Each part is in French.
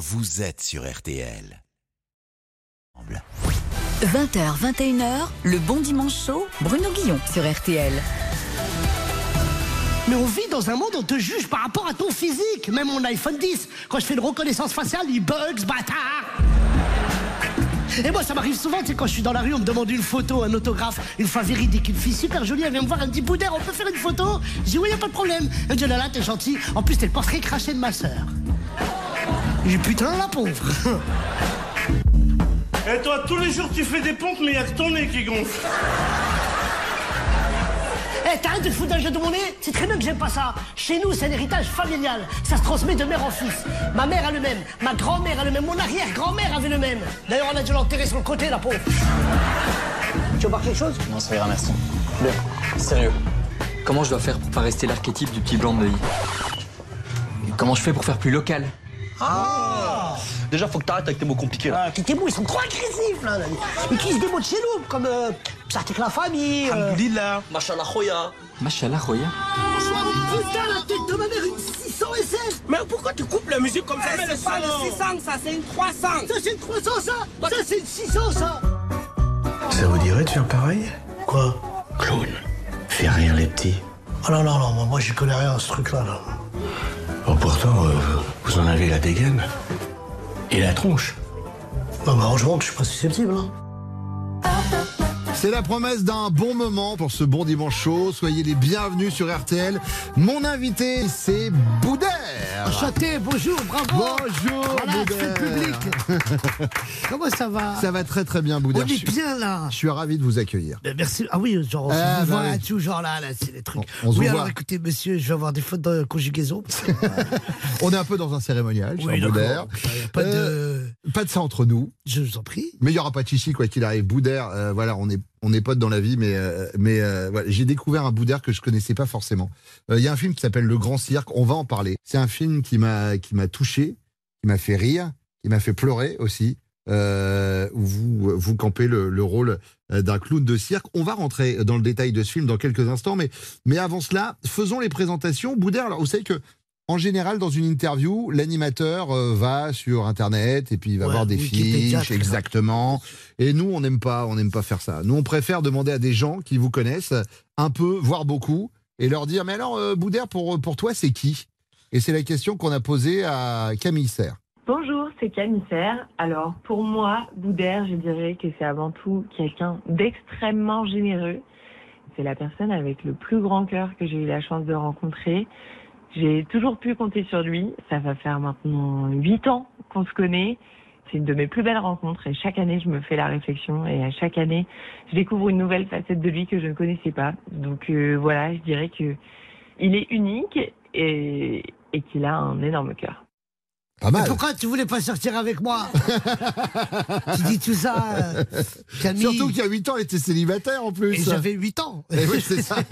vous êtes sur RTL. 20h, 21h, le bon dimanche chaud, Bruno Guillon sur RTL. Mais on vit dans un monde où on te juge par rapport à ton physique. Même mon iPhone 10, quand je fais une reconnaissance faciale, il bug, ce bâtard. Et moi, ça m'arrive souvent, tu sais, quand je suis dans la rue, on me demande une photo, un autographe, une fois véridique, une fille super jolie, elle vient me voir, elle me dit Boudère, on peut faire une photo? Je dis oui, y a pas de problème. Elle me dit là, là, t'es gentil. En plus, t'es le portrait craché de ma sœur. J'ai putain, la pauvre. Et toi, tous les jours, tu fais des pompes, mais il y a que ton nez qui gonfle. Eh, t'arrêtes de te foutre d'un jeu de mon nez C'est très bien que j'aime pas ça. Chez nous, c'est un héritage familial. Ça se transmet de mère en fils. Ma mère a le même, ma grand-mère a le même, mon arrière-grand-mère avait le même. D'ailleurs, on a dû l'enterrer sur le côté, la pauvre. Tu veux voir quelque chose? Non, ça ira, merci. Bien. Sérieux. Comment je dois faire pour pas rester l'archétype du petit blanc de Comment je fais pour faire plus local? Déjà, faut que t'arrêtes avec tes mots compliqués là. Ah, tes mots, ils sont trop agressifs, là. là. Ils utilisent des mots de chez nous, comme euh, ça avec la famille. Euh... Alhamdoulilah. Machallah khoya. Machallah, Roya. Putain, la tête de ma mère, une 600 SF Mais pourquoi tu coupes la musique comme ça? Eh, C'est pas ça. le 600, ça, c'est une 300. Ça, c'est une 300, ça? Ça, c'est une 600, ça? Ça vous dirait de faire pareil? Quoi? Clown, fais rire les petits. Oh non, non, non, moi, j'y connais rien à ce truc-là, là. Oh, pourtant, euh, vous en avez la dégaine. Et la tronche. Non, mais heureusement que je suis pas susceptible, hein. C'est la promesse d'un bon moment pour ce bon dimanche chaud. Soyez les bienvenus sur RTL. Mon invité, c'est Boudère. Enchanté, bonjour, bravo Bonjour, Voilà, Boudère. public Comment ça va Ça va très très bien, On Boudère. Je est bien, là Je suis ravi de vous accueillir. Ben, Merci. Ah oui, genre, on Ah, se bah voit oui. tout, genre là, là, c'est les trucs. On- on se oui, voit. alors écoutez, monsieur, je vais avoir des fautes de conjugaison. On est un peu dans un cérémonial, oui, Boudère. pas Euh, de. Pas de ça entre nous. Je vous en prie. Mais il n'y aura pas de chichi, quoi qu'il arrive. Boudère, euh, voilà, on est, on est potes dans la vie, mais, euh, mais euh, j'ai découvert un Boudère que je connaissais pas forcément. Euh, Il y a un film qui s'appelle Le Grand Cirque, on va en parler. C'est un film qui m'a qui m'a touché, qui m'a fait rire, qui m'a fait pleurer aussi. Vous, vous campez le, le rôle d'un clown de cirque. On va rentrer dans le détail de ce film dans quelques instants, mais, mais avant cela, faisons les présentations. Boudère, alors vous savez que en général, dans une interview, l'animateur euh, va sur Internet et puis il va Ouais, voir des Wikipédia, fiches, exactement. Et nous, on n'aime pas, on n'aime pas faire ça. Nous, on préfère demander à des gens qui vous connaissent un peu, voire beaucoup, et leur dire mais alors, euh, Boudère, pour pour toi, c'est qui? Et c'est la question qu'on a posée à Camille Serre. Bonjour, c'est Camille Serre. Alors, pour moi, Boudère, je dirais que c'est avant tout quelqu'un d'extrêmement généreux. C'est la personne avec le plus grand cœur que j'ai eu la chance de rencontrer. J'ai toujours pu compter sur lui. Ça va faire maintenant huit ans qu'on se connaît. C'est une de mes plus belles rencontres et chaque année, je me fais la réflexion et à chaque année, je découvre une nouvelle facette de lui que je ne connaissais pas. Donc euh, voilà, je dirais que il est unique et, et qu'il a un énorme cœur. Pas mal. Pourquoi tu voulais pas sortir avec moi Tu dis tout ça, euh, Camille. Surtout qu'il y a 8 ans, elle était célibataire en plus. Et j'avais 8 ans. Eh oui, c'est ça.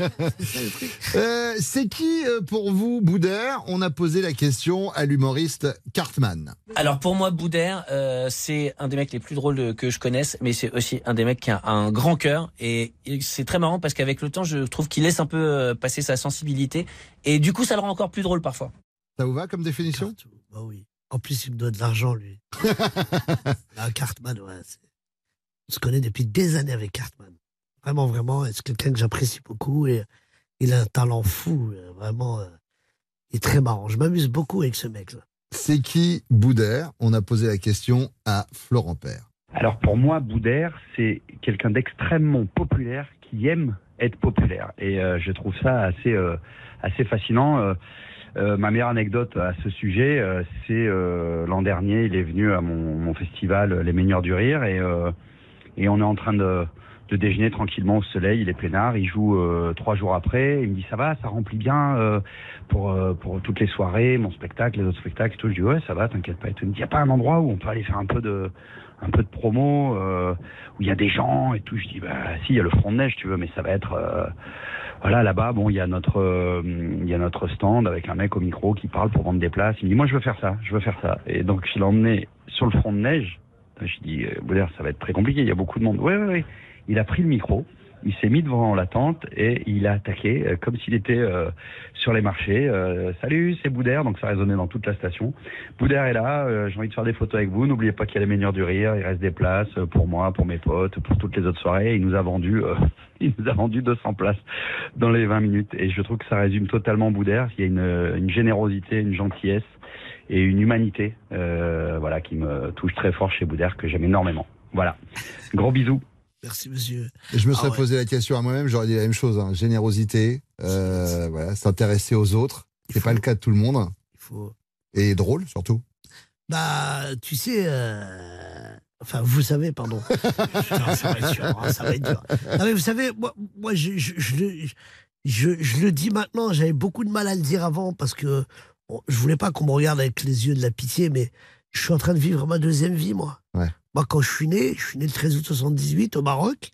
Euh, c'est qui euh, pour vous, Boudère On a posé la question à l'humoriste Cartman. Alors pour moi, Boudère, euh, c'est un des mecs les plus drôles que je connaisse, mais c'est aussi un des mecs qui a un grand cœur. Et c'est très marrant parce qu'avec le temps, je trouve qu'il laisse un peu passer sa sensibilité. Et du coup, ça le rend encore plus drôle parfois. Ça vous va comme définition? Cartou, Bah oui. En plus, il me doit de l'argent, lui. Un Cartman, ouais. On se connaît depuis des années avec Cartman. Vraiment, vraiment. C'est quelqu'un que j'apprécie beaucoup et il a un talent fou. euh, Vraiment, euh, il est très marrant. Je m'amuse beaucoup avec ce mec-là. C'est qui Boudère? On a posé la question à Florent Père. Alors pour moi, Boudère, c'est quelqu'un d'extrêmement populaire qui aime être populaire. Et euh, je trouve ça assez, euh, assez fascinant. Euh, euh, ma meilleure anecdote à ce sujet, euh, c'est euh, l'an dernier, il est venu à mon, mon festival Les Meilleurs du Rire et, euh, et on est en train de, de déjeuner tranquillement au soleil, il est peinard, il joue euh, trois jours après, il me dit ça va, ça remplit bien pour, pour toutes les soirées, mon spectacle, les autres spectacles, tout. Je dis ouais, ça va, t'inquiète pas. Et. Il me dit, y a pas un endroit où on peut aller faire un peu de, un peu de promo, où il y a des gens et tout. Je dis bah si, il y a le front de neige, tu veux, mais ça va être voilà là-bas. Bon, il y a notre, euh, il y a notre stand avec un mec au micro qui parle pour vendre des places. Il me dit moi je veux faire ça, je veux faire ça. Et donc je l'ai emmené sur le front de neige. Je dis euh, Boudère, ça va être très compliqué, il y a beaucoup de monde. Ouais ouais ouais. Il a pris le micro Il s'est mis devant la tente et il a attaqué euh, comme s'il était euh, sur les marchés. Euh, Salut, c'est Boudère, donc ça résonnait dans toute la station. Boudère est là, euh, j'ai envie de faire des photos avec vous. N'oubliez pas qu'il y a les meneurs du rire, il reste des places euh, pour moi, pour mes potes, pour toutes les autres soirées. Il nous a vendu, euh, il nous a vendu 200 places dans les 20 minutes. Et je trouve que ça résume totalement Boudère. Il y a une, une générosité, une gentillesse et une humanité, voilà, qui me touche très fort chez Boudère que j'aime énormément. Voilà. Gros bisous. Merci, monsieur. Et je me Ah serais ouais. posé la question à moi-même, j'aurais dit la même chose. hein. Générosité, euh, voilà, s'intéresser aux autres. C'est pas le cas de tout le monde. Il faut. Et drôle, surtout. Bah, tu sais. euh, Enfin, vous savez, pardon. Putain, ça va être dur. hein, ça va être dur. Non, mais vous savez, moi, moi je, je, je, le- je, je le dis maintenant, j'avais beaucoup de mal à le dire avant parce que bon, je voulais pas qu'on me regarde avec les yeux de la pitié, mais je suis en train de vivre ma deuxième vie, moi. Ouais. Moi, quand je suis né, je suis né le 13 août 78 au Maroc.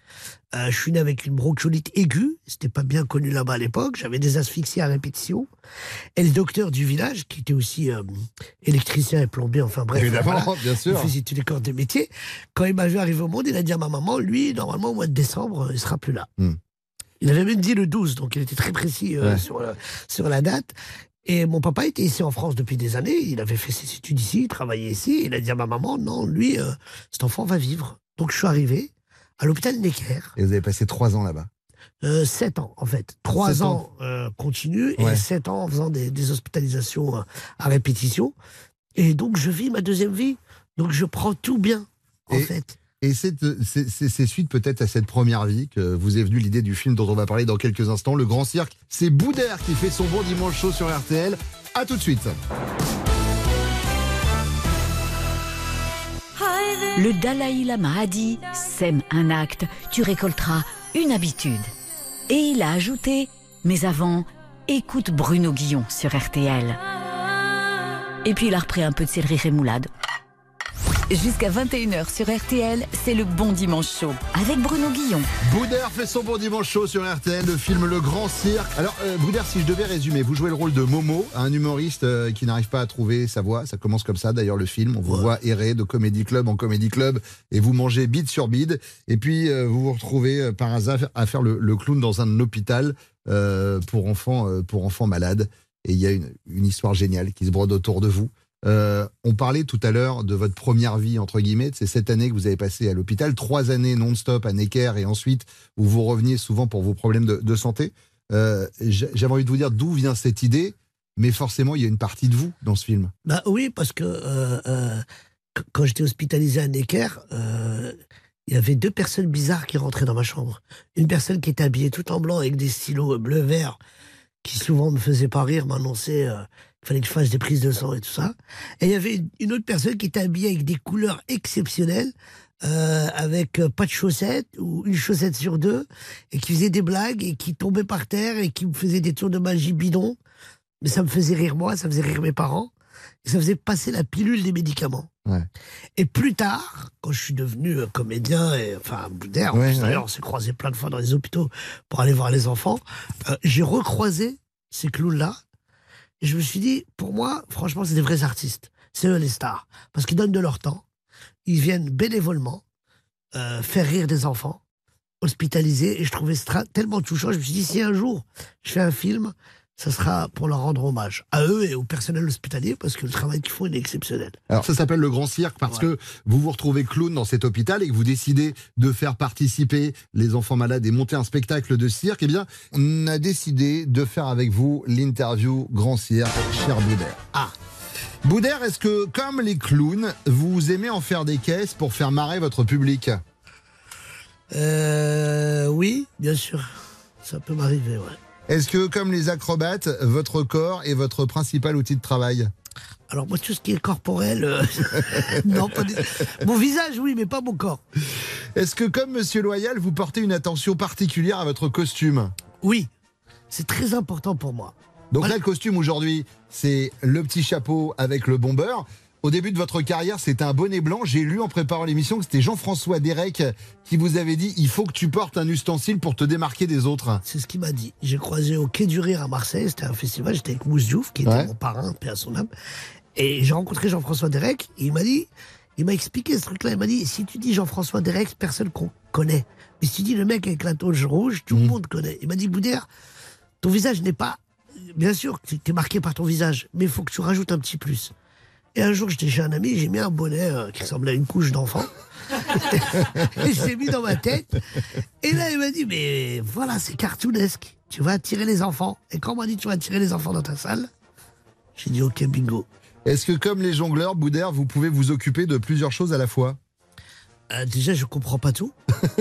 Euh, je suis né avec une bronchiolite aiguë. C'était pas bien connu là-bas à l'époque. J'avais des asphyxies à répétition. Et le docteur du village, qui était aussi euh, électricien et plombier, enfin bref. Évidemment, voilà, bien sûr. Il faisait tous les corps des métiers. Quand il m'a vu arriver au monde, il a dit à ma maman, lui, normalement, au mois de décembre, il sera plus là. Hmm. Il avait même dit le 12, donc il était très précis euh, Ouais. sur, la, sur la date. Et mon papa était ici en France depuis des années. Il avait fait ses études ici, il travaillait ici. Il a dit à ma maman, non, lui, euh, cet enfant va vivre. Donc je suis arrivé à l'hôpital Necker. Et vous avez passé trois ans là-bas? Euh, 7 ans, en fait. 3 Sept ans, ans. euh, continu Ouais. et 7 ans en faisant des, des hospitalisations euh, à répétition. Et donc, je vis ma deuxième vie. Donc, je prends tout bien, en Et- fait. Et c'est c'est- suite peut-être à cette première vie que vous est venue l'idée du film dont on va parler dans quelques instants, Le Grand Cirque. C'est Boudère qui fait son bon dimanche chaud sur RTL. À tout de suite. Le Dalai Lama a dit Sème un acte, tu récolteras une habitude. Et il a ajouté Mais avant, écoute Bruno Guillon sur RTL. Et puis il a repris un peu de céleri rémoulade. Jusqu'à 21h sur RTL, c'est le bon dimanche chaud avec Bruno Guillon. Boudère fait son bon dimanche chaud sur RTL, le film Le Grand Cirque. Alors, euh, Boudère, si je devais résumer, vous jouez le rôle de Momo, un humoriste euh, qui n'arrive pas à trouver sa voix. Ça commence comme ça, d'ailleurs, le film. On vous voit errer de comédie club en comédie club et vous mangez bide sur bide. Et puis, euh, vous vous retrouvez euh, par hasard à faire le, le clown dans un hôpital euh, pour, enfants, euh, pour enfants malades. Et il y a une, une histoire géniale qui se brode autour de vous. Euh, on parlait tout à l'heure de votre première vie, entre guillemets. C'est cette année que vous avez passé à l'hôpital, trois années non-stop à Necker et ensuite où vous reveniez souvent pour vos problèmes de, santé. J'a- J'avais envie de vous dire d'où vient cette idée, mais forcément, il y a une partie de vous dans ce film. Bah oui, parce que euh, euh, qu- quand j'étais hospitalisé à Necker, il y avait deux personnes bizarres qui rentraient dans ma chambre. Une personne qui était habillée tout en blanc avec des stylos bleu-vert, qui souvent me faisait pas rire, m'annonçait qu'il fallait que je fasse des prises de sang et tout ça. Et il y avait une autre personne qui était habillée avec des couleurs exceptionnelles, euh, avec euh, pas de chaussettes ou une chaussette sur deux, et qui faisait des blagues et qui tombait par terre et qui me faisait des tours de magie bidon. Mais ça me faisait rire moi, ça faisait rire mes parents, et ça faisait passer la pilule des médicaments. Ouais. Et plus tard, quand je suis devenu euh, comédien, et, enfin Boudère, Ouais, d'ailleurs ouais. on s'est croisé plein de fois dans les hôpitaux pour aller voir les enfants, euh, j'ai recroisé ces clowns-là. Je me suis dit, pour moi, franchement, c'est des vrais artistes. C'est eux les stars. Parce qu'ils donnent de leur temps. Ils viennent bénévolement euh, faire rire des enfants, hospitalisés. Et je trouvais ça tellement touchant. Je me suis dit, si un jour je fais un film, ça sera pour leur rendre hommage. À eux et au personnel hospitalier, parce que le travail qu'ils font, il est exceptionnel. Alors, ça s'appelle Le Grand Cirque parce que vous vous retrouvez clown dans cet hôpital et que vous décidez de faire participer les enfants malades et monter un spectacle de cirque. Eh bien, on a décidé de faire avec vous l'interview Grand Cirque, cher Boudère. Ah Boudère, est-ce que, comme les clowns, vous aimez en faire des caisses pour faire marrer votre public? Euh, oui, bien sûr. Ça peut m'arriver, ouais. Est-ce que, comme les acrobates, votre corps est votre principal outil de travail? Alors moi, tout ce qui est corporel, euh, non, pas Mon visage, oui, mais pas mon corps. Est-ce que, comme Monsieur Loyal, vous portez une attention particulière à votre costume? Oui, c'est très important pour moi. Donc là, le costume aujourd'hui, c'est le petit chapeau avec le bombeur. Au début de votre carrière, c'était un bonnet blanc. J'ai lu en préparant l'émission que c'était Jean-François Derek qui vous avait dit il faut que tu portes un ustensile pour te démarquer des autres. C'est ce qu'il m'a dit. J'ai croisé au Quai du Rire à Marseille, c'était un festival, j'étais avec Mousse Diouf, qui était mon parrain, paix à son âme. Et j'ai rencontré Jean-François Derek, et il m'a dit, Il m'a expliqué ce truc-là. Il m'a dit si tu dis Jean-François Derex, personne qu'on connaît. Mais si tu dis le mec avec la toge rouge, tout Mm. le monde connaît. Il m'a dit Boudère, ton visage n'est pas. Bien sûr, tu es marqué par ton visage, mais il faut que tu rajoutes un petit plus. Et un jour, j'étais chez un ami, j'ai mis un bonnet euh, qui ressemblait à une couche d'enfant. et je l'ai mis dans ma tête. Et là, il m'a dit, mais voilà, c'est cartoonesque. Tu vas attirer les enfants. Et quand on m'a dit, tu vas attirer les enfants dans ta salle, j'ai dit, ok, bingo. Est-ce que, comme les jongleurs, Boudère, vous pouvez vous occuper de plusieurs choses à la fois? Euh, déjà, je comprends pas tout.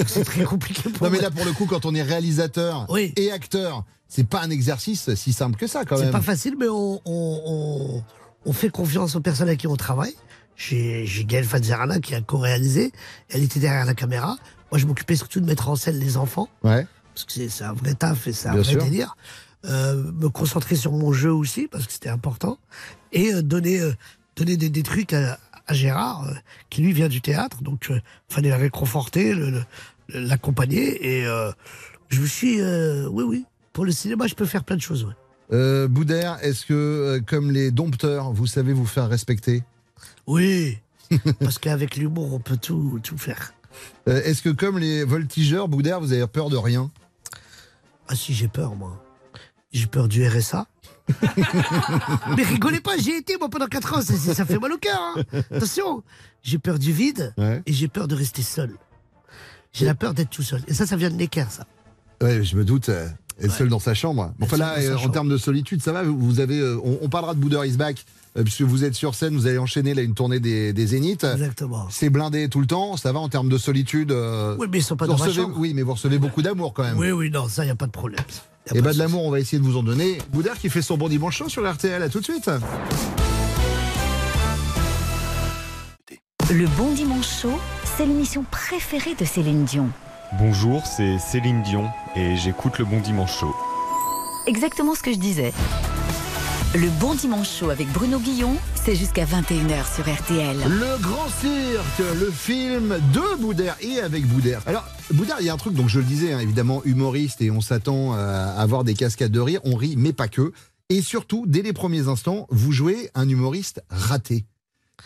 c'est très compliqué pour Non, mais moi. là, pour le coup, quand on est réalisateur et acteur, c'est pas un exercice si simple que ça, quand C'est même. pas facile, mais on, on, on- on fait confiance aux personnes avec qui on travaille. J'ai Gaëlle Fadzerana qui a co-réalisé. Elle était derrière la caméra. Moi, je m'occupais surtout de mettre en scène les enfants. Ouais. Parce que c'est un vrai taf et c'est un Bien vrai sûr. délire. Euh, me concentrer sur mon jeu aussi, parce que c'était important. Et euh, donner, euh, donner des, des trucs à, à Gérard, euh, qui lui vient du théâtre. Donc, il fallait le réconforter, le- le- l'accompagner. Et euh, je me suis... euh, oui, oui. Pour le cinéma, je peux faire plein de choses. ouais. Euh, Boudère, est-ce que, euh, comme les dompteurs, vous savez vous faire respecter? Oui, parce qu'avec l'humour, on peut tout, tout faire. Euh, Est-ce que, comme les voltigeurs, Boudère, vous avez peur de rien? Ah si, j'ai peur, moi. J'ai peur du RSA. Mais rigolez pas, j'y ai été, moi, pendant 4 ans. Ça, ça- ça fait mal au cœur. hein. Attention, j'ai peur du vide Ouais. et j'ai peur de rester seul. J'ai la peur d'être tout seul. Et ça, ça vient de Necker, ça. Ouais, je me doute. Euh, être seul dans sa chambre. Bon, enfin là, euh, en chambre. termes de solitude, ça va. Vous vous avez, euh, on, on parlera de Boudère is back, euh, puisque vous êtes sur scène, vous allez enchaîner là une tournée des, des Zéniths. Exactement. C'est blindé tout le temps. Ça va en termes de solitude. euh, Oui, mais ils sont pas vous dans ma recevez- chambre. Oui, mais vous recevez beaucoup d'amour quand même. Oui, oui, non, ça, il n'y a pas de problème. Et pas bah de de l'amour, on va essayer de vous en donner. Boudère qui fait son bon dimanche chaud sur RTL. À tout de suite. Le Bon Dimanche Chaud, c'est l'émission préférée de Céline Dion. Bonjour, c'est Céline Dion et j'écoute le Bon Dimanche Show. Exactement ce que je disais. Le Bon Dimanche Chaud avec Bruno Guillon, c'est jusqu'à 21h sur RTL. Le Grand Cirque, le film de Boudère et avec Boudère. Alors, Boudère, il y a un truc, donc je le disais, hein, évidemment, humoriste et on s'attend euh, à avoir des cascades de rire. On rit, mais pas que. Et surtout, dès les premiers instants, vous jouez un humoriste raté.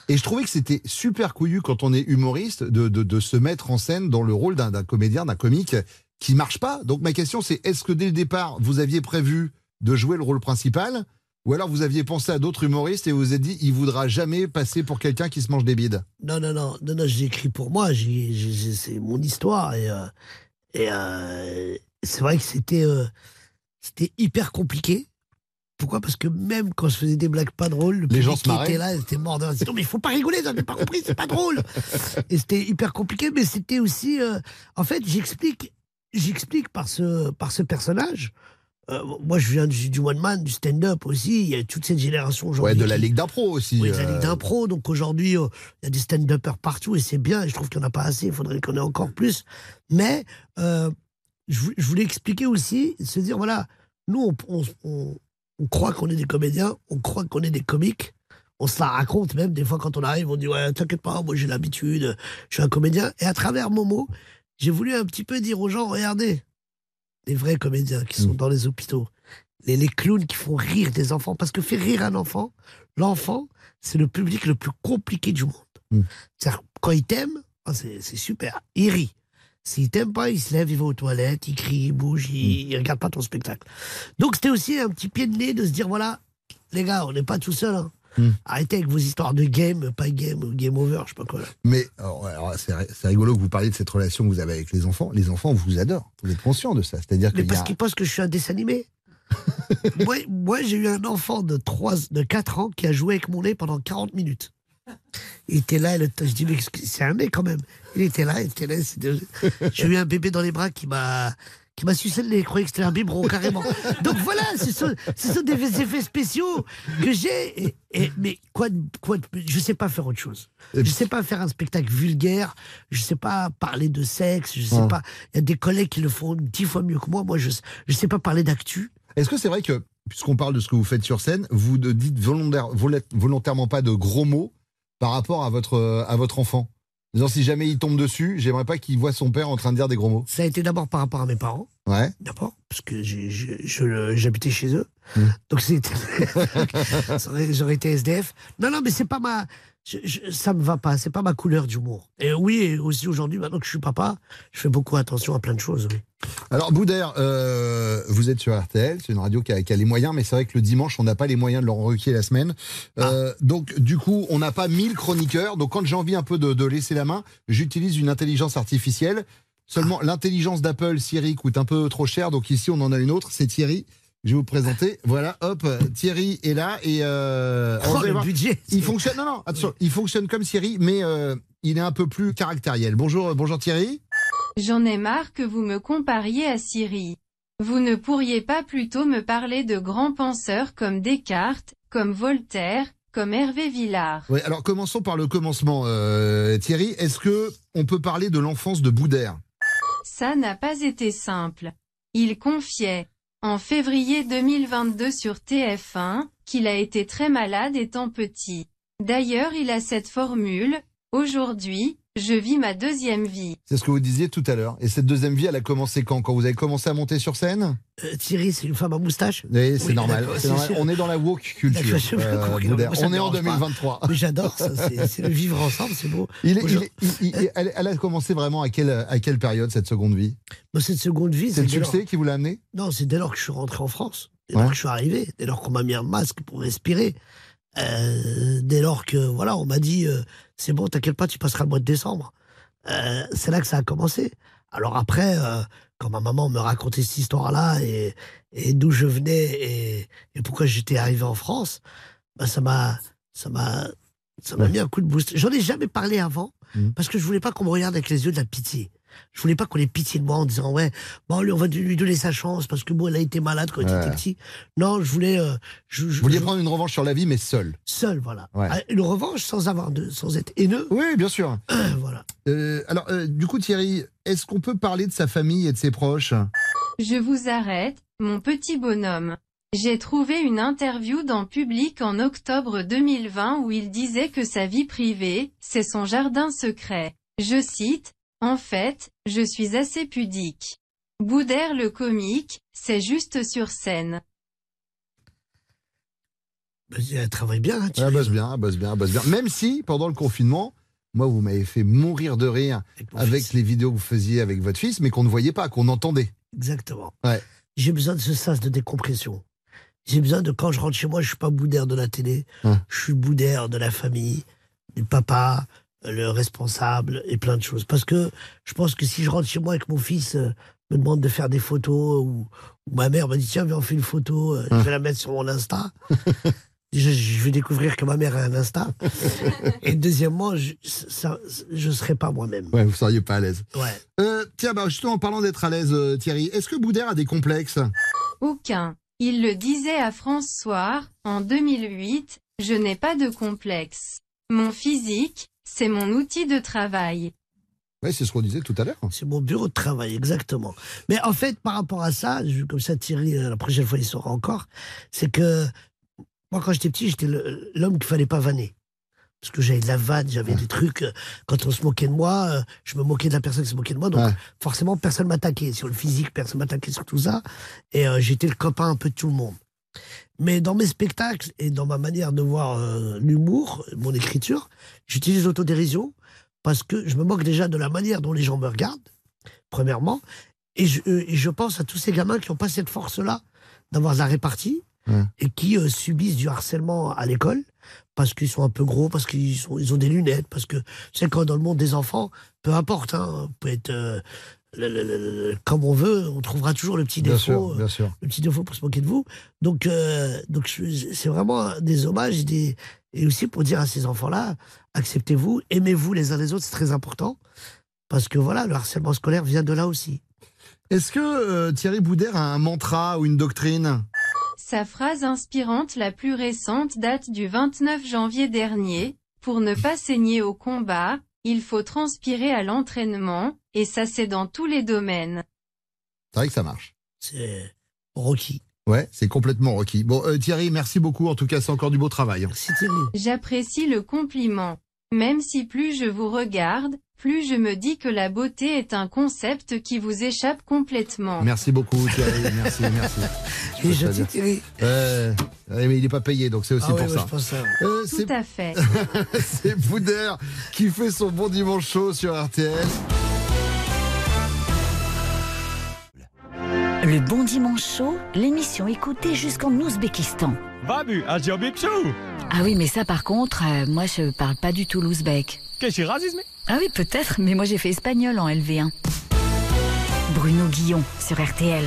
Et je trouvais que c'était super couillu quand on est humoriste de, de, se mettre en scène dans le rôle d'un comédien, d'un comique qui marche pas. Donc ma question c'est est-ce que dès le départ vous aviez prévu de jouer le rôle principal ou alors vous aviez pensé à d'autres humoristes et vous vous êtes dit il voudra jamais passer pour quelqu'un qui se mange des bides? Non, non, non, non, non j'ai écrit pour moi, c'est mon histoire. Et, euh, euh, c'est vrai que c'était euh, c'était hyper compliqué. Pourquoi? Parce que même quand je faisais des blagues pas drôles, le Les gens qui était là, ils étaient morts de Non, mais il faut pas rigoler, vous n'avez pas compris, c'est pas drôle. Et c'était hyper compliqué, mais c'était aussi. euh, en fait, j'explique j'explique par ce, par ce personnage. Euh, moi, je viens du, du one man, du stand-up aussi. Il y a toute cette génération Ouais, aujourd'hui. de la Ligue d'impro aussi. oui, de la euh, Ligue d'impro. Donc aujourd'hui, euh, il y a des stand-uppers partout et c'est bien. Et je trouve qu'il n'y en a pas assez. Il faudrait qu'on ait encore plus. Mais je, vou- je voulais expliquer aussi, se dire voilà, nous, on, on- on- on croit qu'on est des comédiens, on croit qu'on est des comiques. On se la raconte même des fois quand on arrive, on dit ouais, t'inquiète pas, moi j'ai l'habitude, je suis un comédien. Et à travers Momo, j'ai voulu un petit peu dire aux gens regardez, les vrais comédiens qui sont dans les hôpitaux, les, les clowns qui font rire des enfants. Parce que faire rire un enfant, l'enfant, c'est le public le plus compliqué du monde. C'est-à-dire, quand il t'aime, ah, c'est c'est super, il rit. S'il t'aime pas, il se lève, il va aux toilettes, il crie, il bouge, il, il regarde pas ton spectacle. Donc c'était aussi un petit pied de nez de se dire voilà, les gars, on n'est pas tout seul. hein. Arrêtez avec vos histoires de game, pas game, game over, je sais pas quoi. là. Mais c'est ri- c'est rigolo que vous parliez de cette relation que vous avez avec les enfants. Les enfants vous adorent. Vous êtes conscient de ça. C'est-à-dire Mais parce a... qu'ils pensent que je suis un dessin animé. moi, moi j'ai eu un enfant de, 3, de 4 ans qui a joué avec mon nez pendant 40 minutes. Il était là, et le- je dis, mais c'est un nez quand même. Il était là, il était là. J'ai eu un bébé dans les bras qui m'a qui m'a sucé le nez, il croyait que c'était un biberon carrément. Donc voilà, ce sont, ce sont des effets spéciaux que j'ai. Mais quoi, quoi, je sais pas faire autre chose. Je sais pas faire un spectacle vulgaire. Je sais pas parler de sexe. Je sais Ah. pas. Il y a des collègues qui le font dix fois mieux que moi. Moi, je je sais pas parler d'actu. Est-ce que c'est vrai que, puisqu'on parle de ce que vous faites sur scène, vous ne dites volontairement pas de gros mots par rapport à votre, euh, à votre enfant Disant, si jamais il tombe dessus, j'aimerais pas qu'il voit son père en train de dire des gros mots. Ça a été d'abord par rapport à mes parents. Ouais. D'abord, parce que j'habitais chez eux. Mm. Donc J'aurais été SDF. Non, non, mais c'est pas ma. je- je- ça me va pas, c'est pas ma couleur d'humour. Et oui, et aussi aujourd'hui, maintenant que je suis papa, je fais beaucoup attention à plein de choses. Oui. Alors Boudère, euh, vous êtes sur RTL, c'est une radio qui a, qui a les moyens, mais c'est vrai que le dimanche, on n'a pas les moyens de Laurent Ruquier la semaine. Euh, donc du coup, on n'a pas 1000 chroniqueurs. Donc quand j'ai envie un peu de, de laisser la main, j'utilise une intelligence artificielle. Seulement, l'intelligence d'Apple, Siri, coûte un peu trop cher. Donc ici, on en a une autre, c'est Thierry. Je vais vous présenter. Voilà, hop, Thierry est là et euh, Oh, le voir, budget. Il fonctionne. Non, non, attention, il fonctionne comme Siri, mais euh, il est un peu plus caractériel. Bonjour, euh, bonjour Thierry. J'en ai marre que vous me compariez à Siri. Vous ne pourriez pas plutôt me parler de grands penseurs comme Descartes, comme Voltaire, comme Hervé Villard. Ouais, alors commençons par le commencement, euh, Thierry. Est-ce que on peut parler de l'enfance de Boudère? Ça n'a pas été simple. Il confiait, en février 2022 sur TF1, qu'il a été très malade étant petit. D'ailleurs il a cette formule, aujourd'hui, je vis ma deuxième vie. C'est ce que vous disiez tout à l'heure. Et cette deuxième vie, elle a commencé quand? Quand vous avez commencé à monter sur scène? Euh, Thierry, c'est une femme à moustache Oui, c'est Oui, normal. c'est. On est dans la woke culture. Euh, on est en dérange pas. 2023. Mais j'adore ça, c'est c'est le vivre ensemble, c'est beau. Il est- Moi, il je- est- il- il- elle, elle a commencé vraiment à quelle, à quelle période, cette seconde vie? Moi, cette seconde vie, C'est le lors- succès qui vous l'a amené? Non, c'est dès lors que je suis rentré en France, dès Ouais. lors que je suis arrivé, dès lors qu'on m'a mis un masque pour respirer, euh, dès lors que voilà, on m'a dit euh, c'est bon, t'inquiète pas, tu passeras le mois de décembre. Euh, c'est là que ça a commencé. Alors après, euh, quand ma maman me racontait cette histoire-là et, et d'où je venais et, et pourquoi j'étais arrivé en France, bah, ça m'a ça m'a ça m'a mis un coup de boost. J'en ai jamais parlé avant Mhm. parce que je voulais pas qu'on me regarde avec les yeux de la pitié. Je voulais pas qu'on ait pitié de moi en disant ouais, bon lui on va lui donner sa chance parce que bon elle a été malade quand il Ouais. était petit. Non, je voulais euh, je, je- Vous vouliez je- prendre une revanche sur la vie, mais seul. seul voilà. Ouais. Ah, Une revanche sans avoir de sans être haineux. Oui, bien sûr. voilà. Euh, alors, euh, du coup, Thierry, est-ce qu'on peut parler de sa famille et de ses proches? Je vous arrête, mon petit bonhomme. J'ai trouvé une interview dans Public en octobre 2020 où il disait que sa vie privée, c'est son jardin secret. Je cite, En fait, je suis assez pudique. Boudère le comique, c'est juste sur scène. Bah, Elle travaille bien. hein, Elle bosse bien, elle bosse bien, elle bosse bien. Même si, pendant le confinement, moi, vous m'avez fait mourir de rire avec les vidéos que vous faisiez avec votre fils, mais qu'on ne voyait pas, qu'on entendait. Exactement. Ouais. J'ai besoin de ce sas de décompression. J'ai besoin de quand je rentre chez moi, je suis pas boudère de la télé, je suis boudère de la famille, du papa, le responsable et plein de choses. Parce que je pense que si je rentre chez moi et que mon fils euh, me demande de faire des photos ou, ou ma mère me dit tiens viens on fait une photo, euh, je vais la mettre sur mon Insta. Déjà, je vais découvrir que ma mère a un Insta. et deuxièmement, je, je serai pas moi-même. Ouais, vous seriez pas à l'aise. Ouais. Euh, tiens, bah, justement, en parlant d'être à l'aise, euh, Thierry, est-ce que Boudère a des complexes? Aucun. Il le disait à France Soir, en 2008, je n'ai pas de complexe. Mon physique, c'est mon outil de travail. Ouais, c'est ce qu'on disait tout à l'heure. C'est mon bureau de travail, exactement. Mais en fait, par rapport à ça, je- comme ça Thierry, euh, la prochaine fois il saura encore, c'est que moi quand j'étais petit, j'étais le- l'homme qu'il fallait pas vanner. Parce que j'avais de la vanne, j'avais des trucs. euh, Quand on se moquait de moi, euh, je me moquais de la personne qui se moquait de moi. Donc Ouais. forcément, personne m'attaquait sur le physique, personne m'attaquait sur tout ça. Et euh, j'étais le copain un peu de tout le monde. Mais dans mes spectacles et dans ma manière de voir euh, l'humour, mon écriture, j'utilise l'autodérision parce que je me moque déjà de la manière dont les gens me regardent, premièrement, et je, euh, et je pense à tous ces gamins qui n'ont pas cette force-là d'avoir la répartie et qui euh, subissent du harcèlement à l'école parce qu'ils sont un peu gros, parce qu'ils ils ont des lunettes, parce que c'est quand dans le monde des enfants, peu importe, hein, on peut être euh, le- le- le- le- comme on veut, on trouvera toujours le petit Bien défaut. sûr, euh, bien sûr. le petit défaut pour se moquer de vous. Donc, euh, donc c'est vraiment des hommages des, et aussi pour dire à ces enfants-là, acceptez-vous, aimez-vous les uns les autres, c'est très important. Parce que voilà, le harcèlement scolaire vient de là aussi. Est-ce que euh, Thierry Boudère a un mantra ou une doctrine? Sa phrase inspirante la plus récente date du 29 janvier dernier. Pour ne pas saigner au combat, il faut transpirer à l'entraînement, et ça c'est dans tous les domaines. C'est vrai que ça marche. C'est Rocky. Ouais, c'est complètement requis. Bon, euh, Thierry, merci beaucoup. En tout cas, c'est encore du beau travail. Merci Thierry. J'apprécie le compliment. Même si plus je vous regarde, plus je me dis que la beauté est un concept qui vous échappe complètement. Merci beaucoup Thierry, merci, merci. Il est Je gentil. Thierry. Euh, mais il n'est pas payé, donc c'est aussi Ah pour ça. pense ça. Euh, Tout c'est à fait. c'est Boudère qui fait son bon dimanche chaud sur RTL. Le Bon Dimanche Chaud, l'émission écoutée jusqu'en Ouzbékistan. Babu, Azio Bipchou. Ah oui, mais ça par contre, euh, moi je parle pas du tout l'ouzbek. Qu'est-ce que Ah oui, peut-être, mais moi j'ai fait espagnol en LV1. Bruno Guillon sur RTL.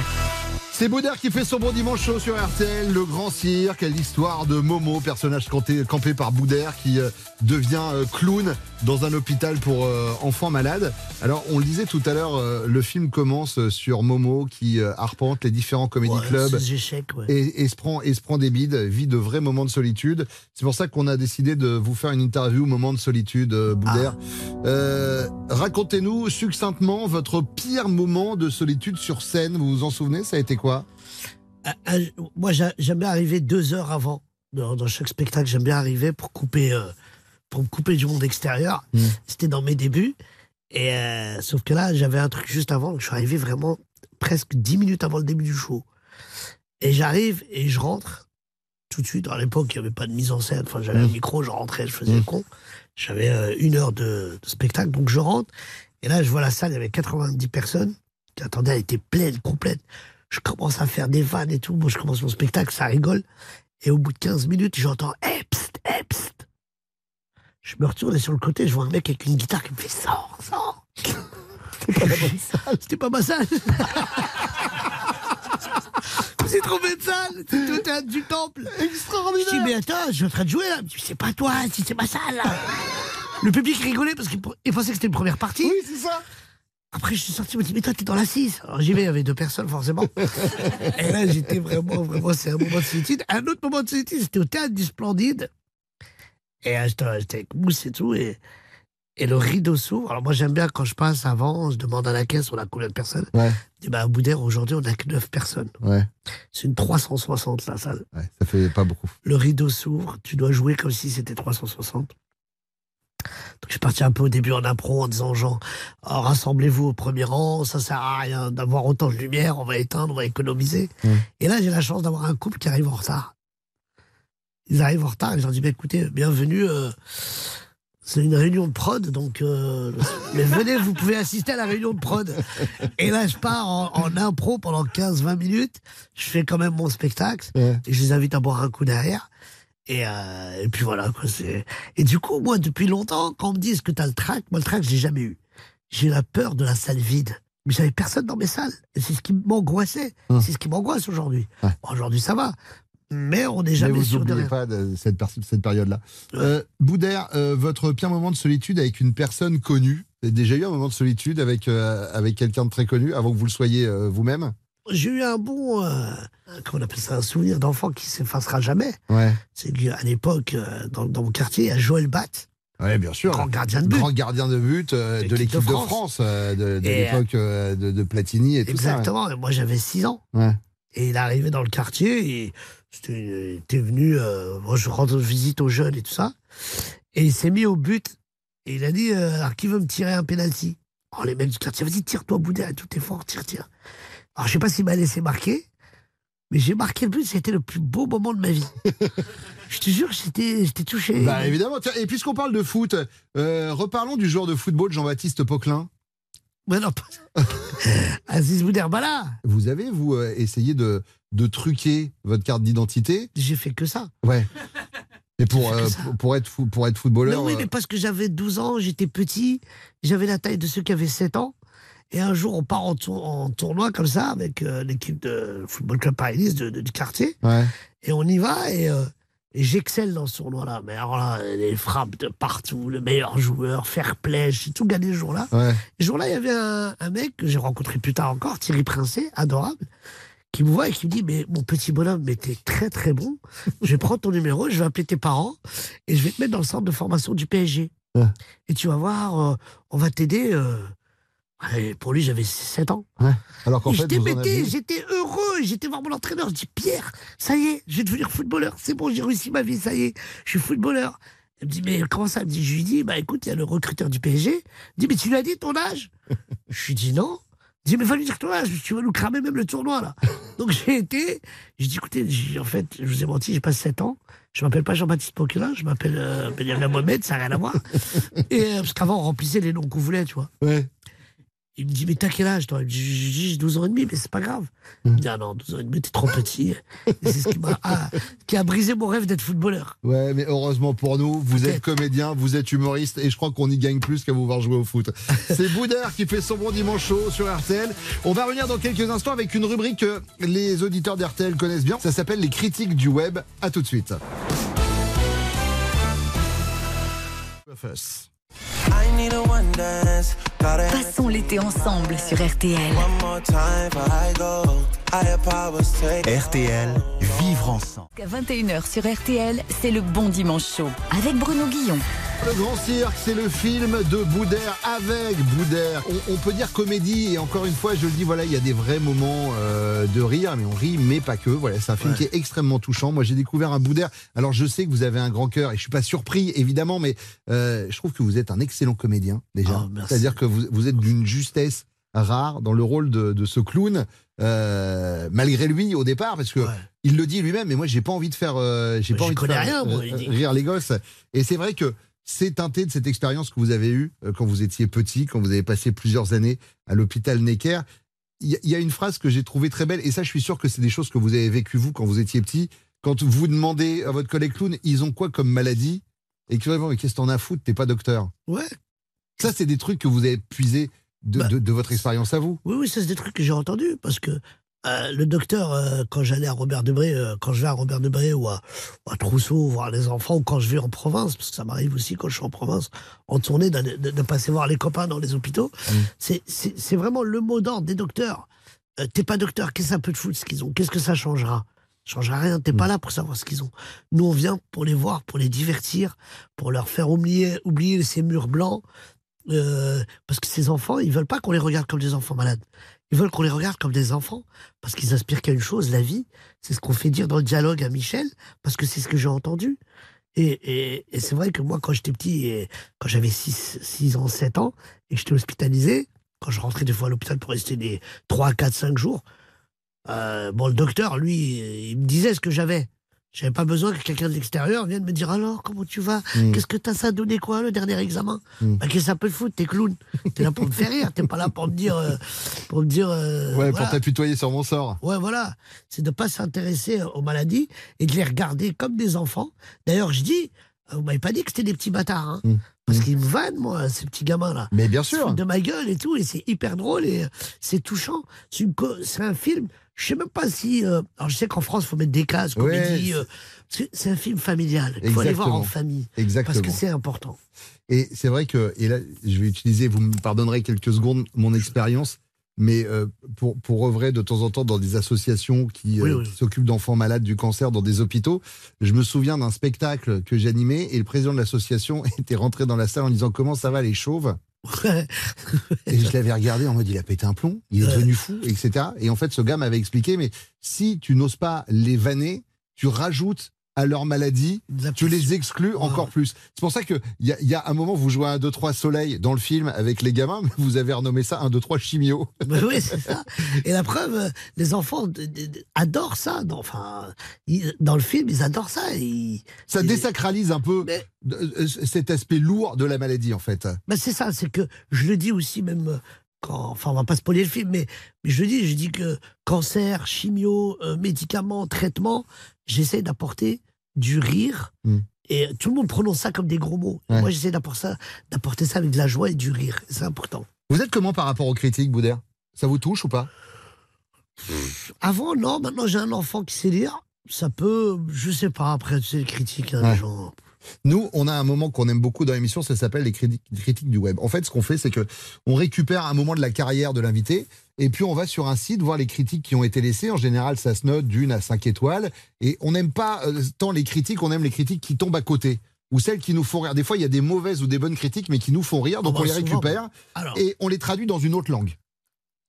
C'est Boudère qui fait son bon dimanche chaud sur RTL, le grand cirque, l'histoire de Momo, personnage campé, campé par Boudère qui euh, devient euh, clown dans un hôpital pour euh, enfants malades. Alors on le disait tout à l'heure, le film commence sur Momo qui arpente les différents comédie Ouais, clubs échecs, ouais. et, et se prend, et se prend des bides, vit de vrais moments de solitude. C'est pour ça qu'on a décidé de vous faire une interview moment de solitude, Boudère. Euh, Racontez-nous succinctement votre pire moment de solitude sur scène. Vous vous en souvenez? Ça a été quoi? Ah, ah, moi, j'a- j'aime bien arriver deux heures avant. Dans, dans chaque spectacle, j'aime bien arriver pour couper, euh, pour me couper du monde extérieur. Mm. C'était dans mes débuts. Et euh, sauf que là, j'avais un truc juste avant. Je suis arrivé vraiment presque dix minutes avant le début du show. Et j'arrive et je rentre tout de suite. À l'époque, il n'y avait pas de mise en scène. Enfin, j'avais un micro, je rentrais, je faisais le con. J'avais euh, une heure de, de spectacle, donc je rentre. Et là, je vois la salle, il y avait 90 personnes qui attendaient, elle était pleine, complète. Je commence à faire des vannes et tout. Moi, je commence mon spectacle, ça rigole. Et au bout de 15 minutes, j'entends Eh, psst, eh. Je me retourne et sur le côté, je vois un mec avec une guitare qui me fait Sors, sors C'était pas ma salle êtes trompé de salle C'était au théâtre du temple Extraordinaire Je dis, mais attends, je suis en train de jouer là. C'est pas toi, si c'est ma salle là Le public rigolait parce qu'il il pensait que c'était une première partie. Oui, c'est ça Après, je suis sorti, il m'a dit, mais toi, t'es dans la 6. Alors j'y vais, il y avait deux personnes, forcément. et là, j'étais vraiment, vraiment, c'est un moment de solitude. Un autre moment de solitude, c'était au théâtre du Splendide. Et euh, j'étais j'étais avec Mousse et tout, et, et le rideau s'ouvre. Alors moi, j'aime bien quand je passe avant, je demande à la caisse, on a combien de personnes? Ouais. Je dis, bah, à Boudère, aujourd'hui, on n'a que 9 personnes. Ouais, C'est une 360, la salle. ouais, ça fait pas beaucoup. Le rideau s'ouvre, tu dois jouer comme si c'était 360. Donc je suis parti un peu au début en impro en disant aux gens oh, rassemblez-vous au premier rang, ça sert à rien d'avoir autant de lumière, on va éteindre, on va économiser. Mm. Et là j'ai la chance d'avoir un couple qui arrive en retard. Ils arrivent en retard et je leur dis bah, écoutez, bienvenue, euh, c'est une réunion de prod, donc euh, mais venez, vous pouvez assister à la réunion de prod. Et là je pars en, en impro pendant 15-20 minutes, je fais quand même mon spectacle et je les invite à boire un coup derrière. Et, euh, et puis voilà, quoi. Et du coup, moi, depuis longtemps, quand on me dit est-ce que t'as le trac, moi, le trac, je l'ai jamais eu. J'ai eu la peur de la salle vide. Mais j'avais personne dans mes salles. Et c'est ce qui m'angoissait. Hum. C'est ce qui m'angoisse aujourd'hui. Ouais. Bon, aujourd'hui, ça va. Mais on n'est Mais jamais vous sûr de rien. pas de cette, cette période-là. Euh, Boudère, euh, votre pire moment de solitude avec une personne connue? Vous avez déjà eu un moment de solitude avec, euh, avec quelqu'un de très connu avant que vous le soyez euh, vous-même? J'ai eu un bon, euh, comment on appelle ça, un souvenir d'enfant qui s'effacera jamais. Ouais. C'est qu'à l'époque, euh, dans, dans mon quartier, il y a Joël Batt, Ouais, bien sûr. grand gardien de but. Grand gardien de but euh, de l'équipe de France, de, l'époque de, de Platini et tout Exactement. Et moi, j'avais 6 ans. ça. Ouais. Et il arrivait dans le quartier et était venu, moi je rendre visite aux jeunes et tout ça. Et il s'est mis au but et il a dit alors qui veut me tirer un penalty? Oh les mecs du quartier, vas-y tire-toi Boudin, tout est fort, tire, tire. Alors je sais pas s'il m'a laissé marquer, mais j'ai marqué le but, c'était le plus beau moment de ma vie. je te jure, j'étais touché. Bah évidemment. Et puisqu'on parle de foot, euh, reparlons du joueur de football Jean-Baptiste Poquelin. Mais non, pas... Aziz Bouderbala, Vous avez, vous, euh, essayé de, de truquer votre carte d'identité? J'ai fait que ça. Ouais. Et pour, euh, pour, être, fou- pour être footballeur. Non, oui, mais parce que j'avais 12 ans, j'étais petit, j'avais la taille de ceux qui avaient 7 ans. Et un jour, on part en, tour- en tournoi comme ça avec euh, l'équipe de Football Club Paris de, de- du quartier. Ouais. Et on y va et, euh, et j'excelle dans ce tournoi-là. Mais alors là, les frappes de partout, le meilleur joueur, fair play, j'ai tout gagné ce jour-là. Ouais. Ce jour-là, il y avait un, un mec que j'ai rencontré plus tard encore, Thierry Princet, adorable, qui me voit et qui me dit Mais mon petit bonhomme, mais t'es très très bon. Je vais prendre ton numéro, je vais appeler tes parents et je vais te mettre dans le centre de formation du PSG. Ouais. Et tu vas voir, euh, on va t'aider. euh. Et pour lui, j'avais 7 ans. Alors qu'en Et fait, j'étais j'étais heureux, j'étais voir mon entraîneur. Je dis Pierre, ça y est, je vais devenir footballeur. C'est bon, j'ai réussi ma vie, ça y est, je suis footballeur. Elle me dit, mais comment ça? Elle me dit, Je lui dis, bah écoute, il y a le recruteur du PSG. Il me dit, mais tu lui as dit ton âge? Je lui dis non. Il dit, mais va lui dire ton âge, tu vas nous cramer même le tournoi là. Donc j'ai été, j'ai dit, écoutez, en fait, je vous ai menti, j'ai pas 7 ans. Je m'appelle pas Jean-Baptiste Poquelin, je m'appelle euh, Benjamin Mohamed, ça n'a rien à voir. Et, euh, parce qu'avant, on remplissait les noms qu'on voulait, tu vois. Ouais. Il me dit, mais t'as quel âge, toi? Je lui dis, j'ai 12 ans et demi, mais c'est pas grave. Il me dit, ah non, 12 ans et demi, t'es trop petit. Et c'est ce qui m'a, ah, qui a brisé mon rêve d'être footballeur. Ouais, mais heureusement pour nous, vous êtes comédien, vous êtes humoriste, et je crois qu'on y gagne plus qu'à vous voir jouer au foot. C'est Boudère qui fait son bon dimanche chaud sur RTL. On va revenir dans quelques instants avec une rubrique que les auditeurs d'RTL connaissent bien. Ça s'appelle les critiques du web. À tout de suite. Passons l'été ensemble sur RTL. RTL, vivre ensemble. À 21h sur RTL, c'est le bon dimanche chaud avec Bruno Guillon. Le Grand Cirque, c'est le film de Boudère avec Boudère. On, on peut dire comédie, et encore une fois, je le dis, voilà, il y a des vrais moments euh, de rire, mais on rit, mais pas que. Voilà, c'est un film Ouais. qui est extrêmement touchant. Moi, j'ai découvert un Boudère. Alors, je sais que vous avez un grand cœur, et je suis pas surpris, évidemment, mais euh, je trouve que vous êtes un excellent comédien, déjà. Ah. C'est-à-dire que vous, vous êtes d'une justesse rare dans le rôle de, de ce clown, euh, malgré lui au départ, parce que il le dit lui-même. Mais moi, j'ai pas envie de faire, euh, j'ai pas envie de faire rien, moi, euh, rire les gosses. Et c'est vrai que c'est teinté de cette expérience que vous avez eue quand vous étiez petit, quand vous avez passé plusieurs années à l'hôpital Necker. Il y, a- il y a une phrase que j'ai trouvée très belle, et ça, je suis sûr que c'est des choses que vous avez vécues vous quand vous étiez petit. Quand vous demandez à votre collègue clown, ils ont quoi comme maladie? Et que mais qu'est-ce que t'en as à foutre? T'es pas docteur. Ouais. Ça, c'est des trucs que vous avez puisés de, de- de votre expérience à vous. Oui, oui, ça c'est des trucs que j'ai entendus parce que euh, le docteur, euh, quand j'allais à Robert Debré, euh, quand je vais à Robert Debré ou à, ou à Trousseau voir les enfants, ou quand je vais en province, parce que ça m'arrive aussi quand je suis en province, en tournée, de, passer voir les copains dans les hôpitaux, c'est- c'est vraiment le mot d'ordre des docteurs. T'es pas docteur, qu'est-ce que ça peut te foutre ce qu'ils ont? Qu'est-ce que ça changera? Ça changera rien, t'es pas là pour savoir ce qu'ils ont. Nous, on vient pour les voir, pour les divertir, pour leur faire oublier, oublier ces murs blancs. Euh, parce que ces enfants, ils veulent pas qu'on les regarde comme des enfants malades. Ils veulent qu'on les regarde comme des enfants parce qu'ils aspirent qu'à une chose, la vie. C'est ce qu'on fait dire dans le dialogue à Michel parce que c'est ce que j'ai entendu. Et, c'est vrai que moi, quand j'étais petit, et quand j'avais 6, ans, 7 ans, et que j'étais hospitalisé, quand je rentrais des fois à l'hôpital pour rester des 3, 4, 5 jours, euh, bon, le docteur, lui, il me disait ce que j'avais. J'avais pas besoin que quelqu'un de l'extérieur vienne me dire alors comment tu vas? Mm. Qu'est-ce que t'as ça donné quoi le dernier examen? Mm. bah, Qu'est-ce que ça peut foutre T'es clown? T'es là pour me faire rire. T'es pas là pour me dire euh, pour me dire. euh, Ouais, voilà. pour t'apitoyer sur mon sort. Ouais, voilà. C'est de pas s'intéresser aux maladies et de les regarder comme des enfants. D'ailleurs, je dis, euh, vous m'avez pas dit que c'était des petits bâtards, hein. Parce qu'ils me vannent, moi, ces petits gamins-là. Mais bien Ils se sûr. foutent de ma gueule et tout, et c'est hyper drôle et euh, c'est touchant. C'est un film. Je sais même pas si. euh, alors, je sais qu'en France, il faut mettre des cases, comédie. Ouais. euh, parce que c'est un film familial. Il faut aller voir en famille. Exactement. Parce que c'est important. Et c'est vrai que, et là, je vais utiliser, vous me pardonnerez quelques secondes, mon expérience, mais euh, pour, pour œuvrer de temps en temps dans des associations qui, euh, Oui, oui. qui s'occupent d'enfants malades du cancer dans des hôpitaux, je me souviens d'un spectacle que j'animais et le président de l'association était rentré dans la salle en disant Comment ça va les chauves? Et je l'avais regardé en mode il a pété un plomb, il est Ouais. devenu fou, etc. Et en fait, ce gars m'avait expliqué Mais si tu n'oses pas les vanner, tu rajoutes à leur maladie, tu les exclus encore plus. C'est pour ça qu'il y, a- y a un moment, vous jouez à 1, 2, 3 soleil dans le film avec les gamins, mais vous avez renommé ça 1, 2, 3 chimio. Oui, c'est ça. Et la preuve, euh, les enfants adorent ça. Dans, enfin, dans le film, ils adorent ça. Ils- Ça ils- désacralise un peu euh, cet aspect lourd de la maladie, en fait. Ben c'est ça, c'est que je le dis aussi même euh, quand, enfin on va pas spoiler le film, mais, mais je dis, je dis que cancer, chimio, euh, médicaments, traitements, j'essaie d'apporter du rire. Mm. Et tout le monde prononce ça comme des gros mots. Ouais. Moi, j'essaie d'apporter ça, d'apporter ça avec de la joie et du rire. C'est important. Vous êtes comment par rapport aux critiques, Boudère? Ça vous touche ou pas? Avant, non. Maintenant, j'ai un enfant qui sait lire. Ça peut, je sais pas. Après, tu sais, les critiques, hein, Ouais. les gens. Nous, on a un moment qu'on aime beaucoup dans l'émission, ça s'appelle les critiques, du web. En fait, ce qu'on fait, c'est que on récupère un moment de la carrière de l'invité, et puis on va sur un site voir les critiques qui ont été laissées. En général, ça se note d'une à cinq étoiles, et on n'aime pas euh, tant les critiques, on aime les critiques qui tombent à côté. Ou celles qui nous font rire. Des fois, il y a des mauvaises ou des bonnes critiques, mais qui nous font rire, donc Ah bah, on les récupère. Alors. et on les traduit dans une autre langue.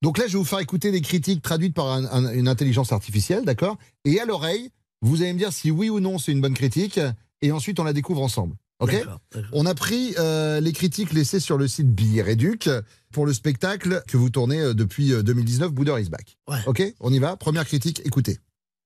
Donc là, je vais vous faire écouter des critiques traduites par un- un- une intelligence artificielle, d'accord? Et à l'oreille, vous allez me dire si oui ou non c'est une bonne critique, et ensuite on la découvre ensemble. Ok? On a pris euh, les critiques laissées sur le site Billet Réduc pour le spectacle que vous tournez euh, depuis euh, 2019, Bouddha is back. Ok? On y va? Première critique, écoutez.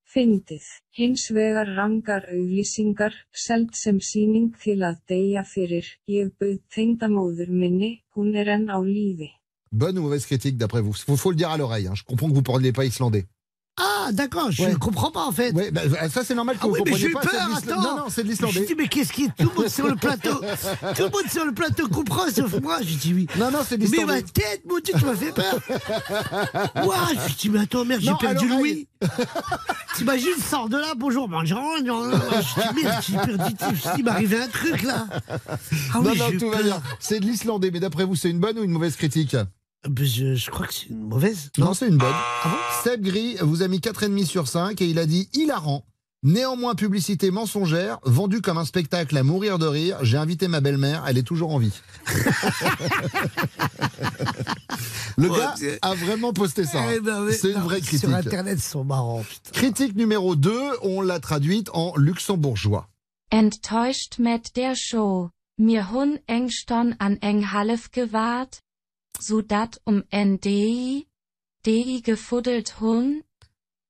Fyndið. Hins vegar rangar auglýsingar, selt sem síning til að deyja fyrir. Ég bauð tengdamóður minni, hún er enn á lífi. Bonne ou mauvaise critique d'après vous? Il faut le dire à l'oreille. hein. Je comprends que vous ne parliez pas islandais. Ah, d'accord, je Ouais. ne comprends pas en fait. Ouais, bah, ça c'est normal que Ah vous oui, mais compreniez pas. peur, attends. Non, non, c'est de Je l'islandais. me dis, mais qu'est-ce qui. Tout le monde sur le plateau. Tout le monde sur le plateau comprend sauf moi. Je dis oui. Non, non, c'est de Mais l'islandais. ma tête, mon Dieu, tu m'as fait peur. Moi, je dis, mais attends, merde, j'ai perdu alors, Louis. T'imagines, sors de là, bonjour, bonjour. Je dis, merde, j'ai perdu. Je il arrivé un truc là. Ah non, oui, non, tout va bien. C'est de l'islandais, mais d'après vous, c'est une bonne ou une mauvaise critique? Je, je crois que c'est une mauvaise. Non, c'est une bonne. Ah Seb Gris vous a mis 4,5 sur 5 et il a dit hilarant. Néanmoins, publicité mensongère, vendue comme un spectacle à mourir de rire. J'ai invité ma belle-mère, elle est toujours en vie. Le Ouais, gars a vraiment posté ça. Eh ben c'est une non, vraie critique. Sur Internet, ils sont marrants, putain. Critique numéro 2, on l'a traduite en luxembourgeois. Enttäuscht mit der Show. Mir hun engston an eng half gewahrt. Sodat um NDI, DI gefuddelt hun.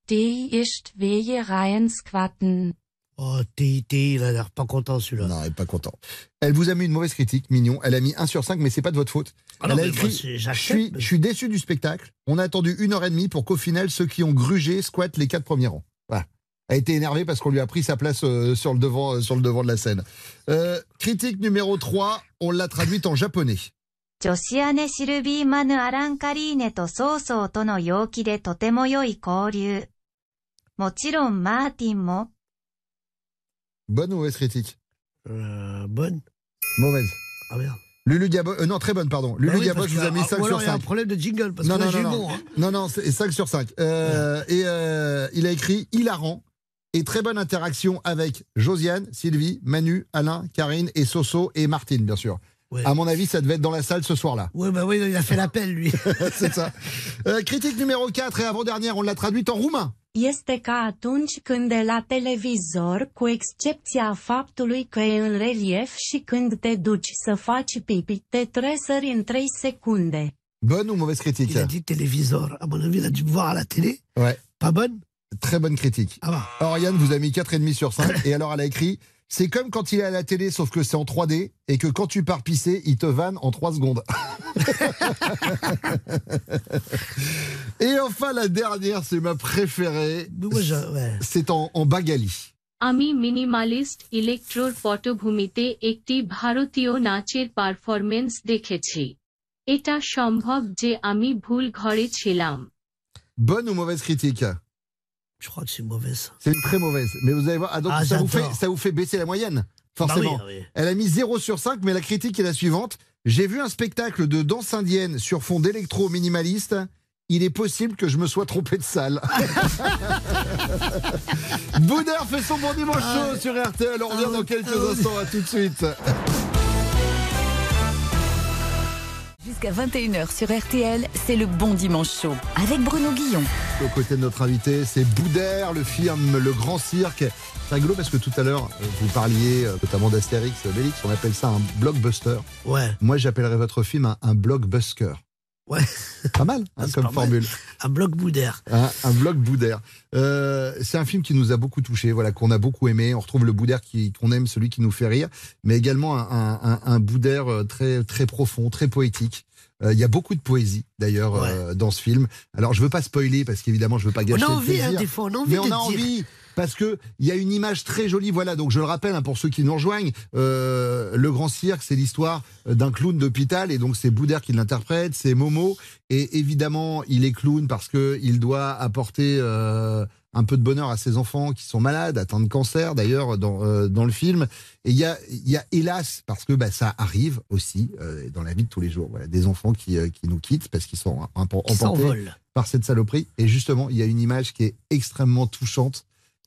DI ist weje reien squatten. Oh, TIT, il a l'air pas content celui-là. Non, elle est pas content. Elle vous a mis une mauvaise critique, mignon. Elle a mis 1 sur 5, mais c'est pas de votre faute. Ah non, Elle a mais moi, écrit je suis, je suis déçu du spectacle. On a attendu une heure et demie pour qu'au final, ceux qui ont grugé squattent les quatre premiers rangs. Voilà. Elle a été énervée parce qu'on lui a pris sa place euh, sur, le devant, euh, sur le devant de la scène. Euh, critique numéro 3, on l'a traduite en japonais. 女子姉シルビー・マヌ・アランカリーネとソーソーとの陽気でとても良い交流。もちろんマーティンも、 Bonne ou mauvaise critique Euh, bonne. Mauvaise. Ah merde. Lulu Gabo, euh, non, très bonne, pardon. Bah Lulu oui, Gabo, parce je vous ai que- mis ah, 5 ou sur alors il y a 5. un problème de jingle, parce non, que là, non, j'ai non, eu non. bon. hein. non, non, c'est 5 sur 5. Euh, Et euh, il a écrit hilarant et très bonne interaction avec Josiane, Sylvie, Manu, Alain, Karine et Soso et Martine, bien sûr. À mon avis, ça devait être dans la salle ce soir-là. Ouais, bah oui, il a fait l'appel, lui. c'est ça. Euh, critique numéro 4 et avant-dernière, on l'a traduite en roumain. Este ca atunci când de la televizor, cu excepția faptului că e în relief și când te duci să faci pipi, te tresări în 3 secunde. Bonne ou mauvaise critique? Il a dit télévisor. À mon avis, il a dû me voir à la télé. Ouais. Pas bonne? Très bonne critique. Ah bah. Oriane vous a mis 4,5 sur 5 et alors elle a écrit c'est comme quand il est à la télé sauf que c'est en 3D et que quand tu pars pisser, il te vanne en 3 secondes. et enfin la dernière, c'est ma préférée. C'est en, en Bagali. আমি minimalist ইলেকট্রোর পটভূমিতে একটি ভারতীয় নাচের পারফরমেন্স দেখেছি এটা সম্ভব যে আমি ভুল ঘরে ছিলাম Bonne ou mauvaise critique Je crois que c'est mauvaise. C'est une très mauvaise. Mais vous allez voir, ah, donc Ah, ça, vous fait, j'adore. ça vous fait baisser la moyenne, forcément. Bah oui, oui. Elle a mis 0 sur 5, mais la critique est la suivante. J'ai vu un spectacle de danse indienne sur fond d'électro minimaliste. Il est possible que je me sois trompé de salle. Boudère fait son bon dimanche Ah chaud sur RTL. On revient dans quelques instants. À tout de suite. Jusqu'à 21h sur RTL, c'est le bon dimanche chaud avec Bruno Guillon. Aux côtés de notre invité, c'est Boudère, le film Le Grand Cirque. C'est rigolo parce que tout à l'heure, vous parliez euh, notamment d'Astérix et Obélix. On appelle ça un blockbuster. Ouais. Moi, j'appellerais votre film un, un blockbuster. Ouais. Pas mal hein, comme pas mal. formule. Un bloc boudère. Un, un bloc Boudère. Euh, c'est un film qui nous a beaucoup touché, voilà, qu'on a beaucoup aimé. On retrouve le Boudère qu'on aime, celui qui nous fait rire, mais également un, un, un- un Boudère euh, très, très profond, très poétique. Euh, Il y a beaucoup de poésie d'ailleurs euh, dans ce film. Alors je veux pas spoiler parce qu'évidemment je veux pas gâcher a le envie, hein, des fois, on a envie mais de on a envie parce que il y a une image très jolie. Voilà, donc je le rappelle hein, pour ceux qui nous rejoignent, euh, le Grand Cirque, c'est l'histoire d'un clown d'hôpital et donc c'est Boudère qui l'interprète, c'est Momo et évidemment il est clown parce que il doit apporter euh, un peu de bonheur à ses enfants qui sont malades, atteints de cancer d'ailleurs dans, euh, dans le film. Et il y a, y a hélas, parce que bah, ça arrive aussi euh, dans la vie de tous les jours, voilà, des enfants qui, euh, qui nous quittent parce qu'ils sont s'envolent. par cette saloperie. Et justement, il y a une image qui est extrêmement touchante.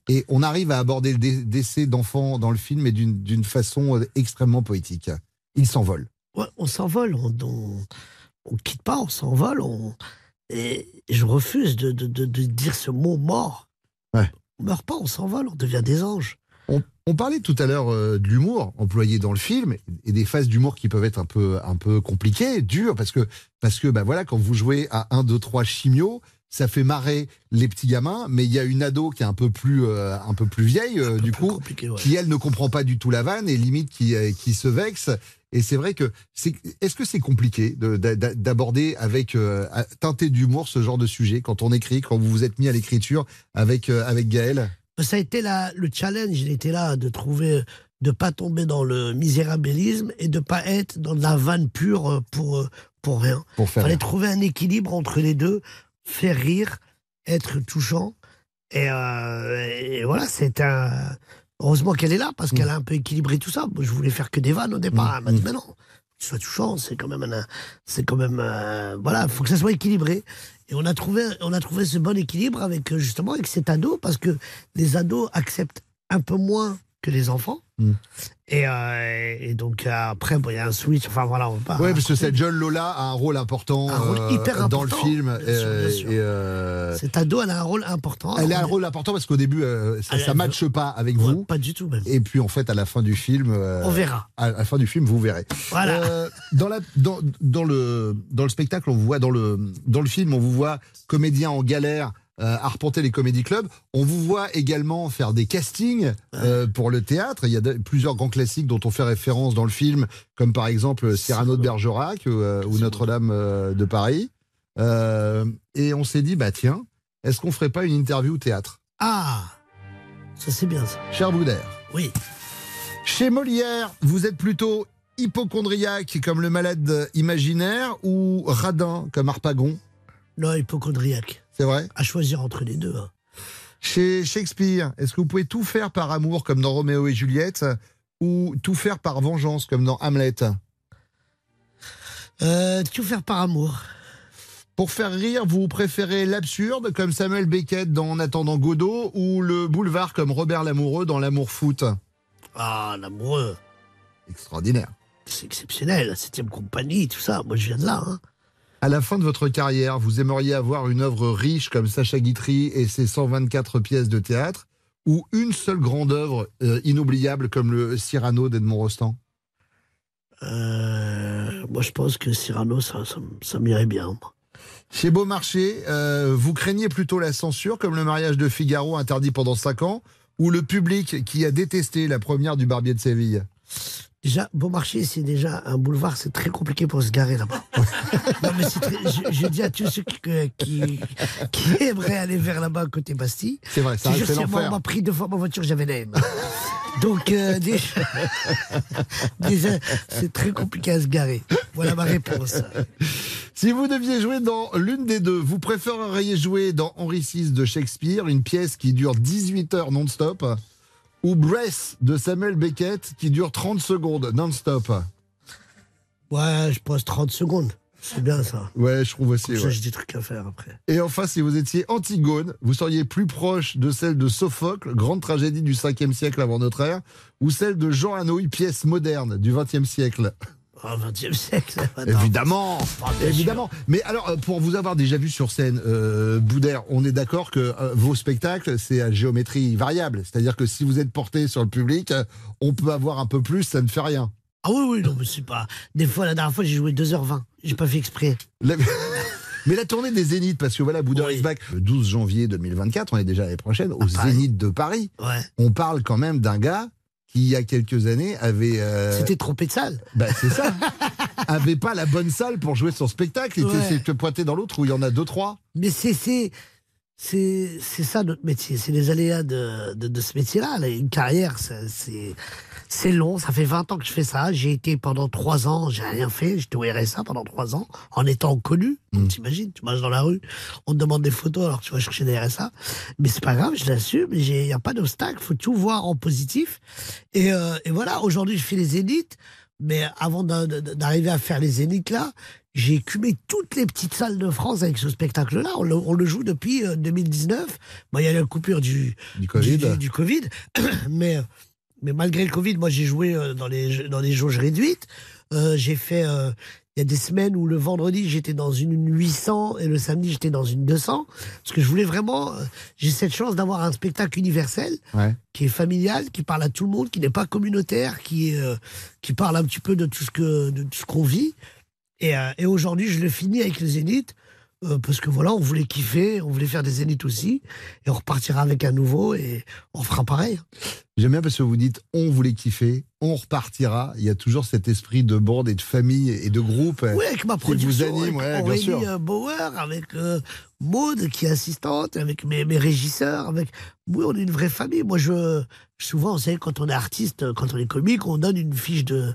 Et on arrive à aborder le dé- décès d'enfants dans le film, mais d'une façon extrêmement poétique. Ils s'envolent. Ouais, on s'envole, on, on quitte pas, on s'envole. On... Et je refuse de, de, de, de dire ce mot mort. On meurt pas, on s'envole, on devient des anges. On, On parlait tout à l'heure euh, de l'humour employé dans le film et des phases d'humour qui peuvent être un peu, un peu compliquées, dures, parce que, parce que bah voilà, quand vous jouez à 1, 2, 3 chimio, ça fait marrer les petits gamins, mais il y a une ado qui est un peu plus, euh, un peu plus vieille, euh, du coup, qui elle ne comprend pas du tout la vanne et limite qui, qui se vexe. Et c'est vrai que c'est. Est-ce que c'est compliqué de- d'a- d'a- d'aborder avec euh, teinté d'humour ce genre de sujet quand on écrit, quand vous vous êtes mis à l'écriture avec euh, avec Gaël? Ça a été la, le challenge, il était là de trouver, de pas tomber dans le misérabilisme et de pas être dans de la vanne pure pour, pour rien. Pour faire fallait rire. trouver un équilibre entre les deux, faire rire, être touchant. Et, euh, et voilà, c'est un. Heureusement qu'elle est là parce qu'elle a un peu équilibré tout ça. Moi, je voulais faire que des vannes au départ. Elle m'a dit, mais non, sois touchant, c'est quand même un. C'est quand même. euh, voilà, il faut que ça soit équilibré. Et on a trouvé, on a trouvé ce bon équilibre avec euh, justement avec cet ado parce que les ados acceptent un peu moins que les enfants. Mm. Et, euh, et donc après, bon, il y a un switch. Enfin voilà, on va pas. Oui, parce que cette jeune Lola a un rôle important, Un rôle euh, dans le film. bien sûr, euh, bien sûr. et, euh, Cet ado, elle a un rôle important. elle a un rôle important parce qu'au début, ça ne matche pas avec vous. Pas du tout, même. Et puis, en fait, à la fin du film. On verra. À la fin du film, vous verrez. Voilà. Dans, la, dans, dans, le, dans le spectacle, on vous voit, dans le, dans le film, on vous voit comédien en galère. Euh, arpenter les comédie clubs. On vous voit également faire des castings euh, pour le théâtre. Il y a de- plusieurs grands classiques dont on fait référence dans le film, comme par exemple Cyrano de Bergerac ou, euh, ou Notre-Dame euh, de Paris. Euh, et on s'est dit, bah tiens, est-ce qu'on ferait pas une interview théâtre? Ah, ça c'est bien ça. Cher Boudère. Oui. Chez Molière, vous êtes plutôt hypochondriaque comme le malade imaginaire ou radin comme Harpagon? Non, hypochondriaque. C'est vrai À choisir entre les deux. hein. Chez Shakespeare, est-ce que vous pouvez tout faire par amour comme dans Roméo et Juliette ou tout faire par vengeance comme dans Hamlet? Euh, tout faire par amour. Pour faire rire, vous préférez l'absurde comme Samuel Beckett dans En attendant Godot ou le boulevard comme Robert Lamoureux dans L'amour foot? Ah, l'amoureux. Extraordinaire. C'est exceptionnel, la septième compagnie, tout ça. Moi, je viens de là. Hein. À la fin de votre carrière, vous aimeriez avoir une œuvre riche comme Sacha Guitry et ses 124 pièces de théâtre ou une seule grande œuvre euh, inoubliable comme le Cyrano d'Edmond Rostand? Euh, moi, je pense que Cyrano, ça, ça, ça m'irait bien. Chez Beaumarchais, euh, vous craignez plutôt la censure comme le mariage de Figaro interdit pendant 5 ans ou le public qui a détesté la première du Barbier de Séville? Déjà, Beaumarchais, c'est déjà un boulevard, c'est très compliqué pour se garer là-bas. non, mais c'est très- je, je dis à tous ceux qui, qui, qui aimeraient aller vers là-bas côté Bastille. C'est vrai, ça c'est l'enfer. On m'a pris deux fois ma voiture, j'avais la haine. Donc, euh, déjà, déjà c'est très compliqué à se garer. Voilà ma réponse. Si vous deviez jouer dans l'une des deux, vous préféreriez jouer dans Henri VI de Shakespeare, une pièce qui dure 18 heures non-stop, ou Breath de Samuel Beckett qui dure 30 secondes non-stop Ouais, je pose 30 secondes. C'est bien ça. Ouais, je trouve aussi. Comme ça, ouais. j'ai des trucs à faire après. Et enfin, si vous étiez Antigone, vous seriez plus proche de celle de Sophocle, grande tragédie du 5e siècle avant notre ère, ou celle de Jean Anouilh, pièce moderne du 20e siècle. Au XXe siècle. Évidemment, bien évidemment. Mais alors, euh, pour vous avoir déjà vu sur scène, euh, Boudère, on est d'accord que euh, vos spectacles, c'est à géométrie variable. C'est-à-dire que si vous êtes porté sur le public, euh, on peut avoir un peu plus, ça ne fait rien. Ah oui, oui, non, mais c'est pas. Des fois, la dernière fois, j'ai joué 2h20. J'ai pas fait exprès. La- Mais la tournée des Zéniths, parce que voilà, Boudère is back le 12 janvier 2024, on est déjà l'année prochaine, au Zénith de Paris. Ouais. On parle quand même d'un gars qui, il y a quelques années, avait. euh, C'était trompé de salle. Bah, c'est ça. avait pas la bonne salle pour jouer son spectacle. Il Ouais. s'est pointé dans l'autre où il y en a deux, trois. Mais c'est c'est ça notre métier. C'est les aléas de, de, de ce métier-là. Là, Une carrière, c'est c'est long. Ça fait 20 ans que je fais ça. J'ai été pendant 3 ans, j'ai rien fait. J'étais au RSA pendant 3 ans en étant connu. Mm. Donc t'imagines, tu marches dans la rue, on te demande des photos alors que tu vas chercher des RSA. Mais c'est pas grave, je l'assume. Il n'y a pas d'obstacle. faut tout voir en positif. Et, euh, et voilà, aujourd'hui, je fais les zéniths. Mais avant d'arriver à faire les zéniths là, j'ai écumé toutes les petites salles de France avec ce spectacle-là. On le, on le joue depuis euh, 2019. Bon, il y a eu la coupure du, Du Covid. du, du Covid. mais, mais malgré le Covid, moi, j'ai joué euh, dans les, dans les jauges réduites. Euh, j'ai fait. euh, il y a des semaines où le vendredi j'étais dans une 800 et le samedi j'étais dans une 200 parce que je voulais vraiment. euh, J'ai cette chance d'avoir un spectacle universel Ouais. qui est familial, qui parle à tout le monde, qui n'est pas communautaire, qui euh, qui parle un petit peu de tout ce que de tout ce qu'on vit. Et, euh, et aujourd'hui, je le finis avec le Zénith euh, parce que voilà, on voulait kiffer, on voulait faire des Zéniths aussi, et on repartira avec un nouveau et on fera pareil. J'aime bien parce que vous dites on voulait kiffer, on repartira. Il y a toujours cet esprit de bande et de famille et de groupe. Oui, avec ma qui production, vous anime, ouais, avec bien Aurélie sûr. euh, Bauer, avec euh, Maud qui est assistante, avec mes, mes régisseurs, avec oui, on est une vraie famille. Moi, je souvent, vous savez, quand on est artiste, quand on est comique, on donne une fiche de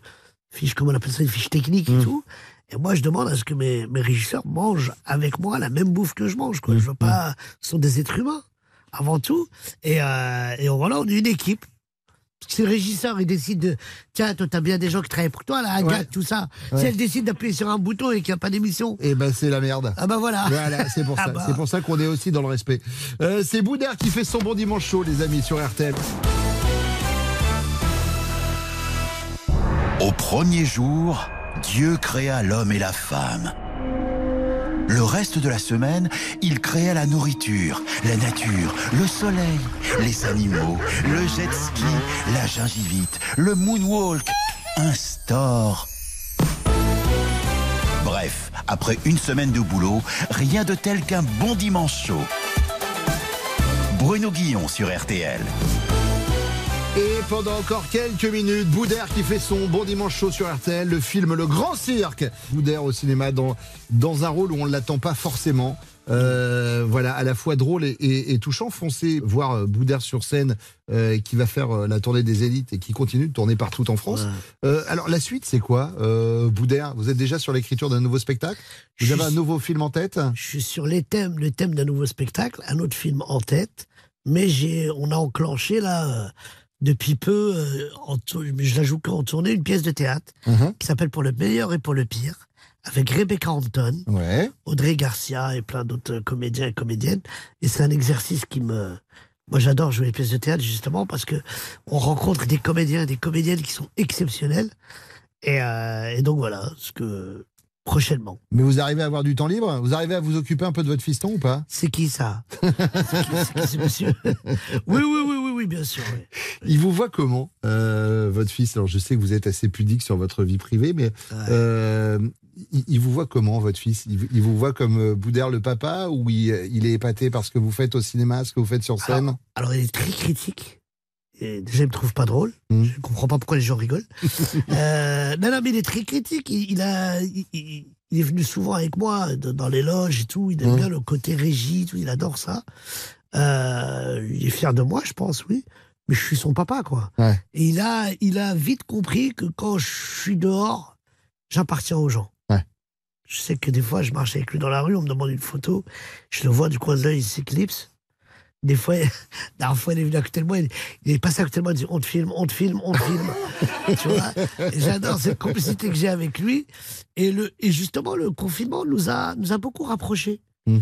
fiche, comment on appelle ça, une fiche technique Mmh. et tout. Et moi, je demande à ce que mes, mes régisseurs mangent avec moi la même bouffe que je mange. Quoi. Je Mmh. veux pas, ce sont des êtres humains avant tout. Et, euh, et voilà, on est une équipe. Si le régisseur il décide de tiens toi t'as bien des gens qui travaillent pour toi là Agathe Ouais. tout ça Ouais. si elle décide d'appuyer sur un bouton et qu'il n'y a pas d'émission Et ben c'est la merde. ah bah voilà Voilà, c'est pour Ah ça. bah. C'est pour ça qu'on est aussi dans le respect. Euh, c'est Boudard qui fait son bon dimanche chaud, les amis, sur RTL. Au premier jour, Dieu créa l'homme et la femme. Le reste de la semaine, il créa la nourriture, la nature, le soleil, les animaux, le jet ski, la gingivite, le moonwalk, un store. Bref, après une semaine de boulot, rien de tel qu'un bon dimanche chaud. Bruno Guillon sur RTL. Et pendant encore quelques minutes, Boudère qui fait son bon dimanche chaud sur RTL, le film Le Grand Cirque. Boudère au cinéma dans, dans un rôle où on ne l'attend pas forcément. Euh, voilà, à la fois drôle et, et- et touchant. Foncez voir euh, Boudère sur scène euh, qui va faire euh, la tournée des élites et qui continue de tourner partout en France. Euh, alors la suite, c'est quoi euh, Boudère, vous êtes déjà sur l'écriture d'un nouveau spectacle? Vous avez un nouveau film en tête? Je suis sur les thèmes le thème d'un nouveau spectacle un autre film en tête mais j'ai on a enclenché là euh, depuis peu euh, en je la joue qu'en tournée une pièce de théâtre Mhm. qui s'appelle pour le meilleur et pour le pire avec Rebecca Hampton Ouais. Audrey Garcia et plein d'autres comédiens et comédiennes. Et c'est un exercice qui me. Moi, j'adore jouer les pièces de théâtre justement parce que on rencontre des comédiens et des comédiennes qui sont exceptionnels. Et, euh, et donc voilà, ce que prochainement. Mais vous arrivez à avoir du temps libre? Vous arrivez à vous occuper un peu de votre fiston ou pas? C'est qui ça? C'est qui, c'est qui ce monsieur? Oui, oui, oui, oui, bien sûr. oui. Il vous voit comment, euh, votre fils? Alors, je sais que vous êtes assez pudique sur votre vie privée, mais euh, il, il vous voit comment, votre fils? Il, il vous voit comme euh, Boudère le papa ou il, il est épaté par ce que vous faites au cinéma, ce que vous faites sur scène? Alors, il est très critique. Et déjà, il me trouve pas drôle. Hmm. Je comprends pas pourquoi les gens rigolent. Euh, non, non, mais il est très critique. Il, a, est venu souvent avec moi dans les loges et tout. Il aime Hmm. bien le côté régie, tout. Il adore ça. Euh, il est fier de moi, je pense, oui. Mais je suis son papa, quoi. Ouais. Et il a, il a vite compris que quand je suis dehors, j'appartiens aux gens. Ouais. Je sais que des fois, je marche avec lui dans la rue, on me demande une photo, je le vois du coin de l'œil, il s'éclipse. Des fois, la dernière fois, il est venu à côté de moi, il, il est passé à côté de moi, il dit On te filme, on te filme, on te filme. tu vois? J'adore cette complicité que j'ai avec lui. Et, le, et justement, le confinement nous a, nous a beaucoup rapprochés. Mm.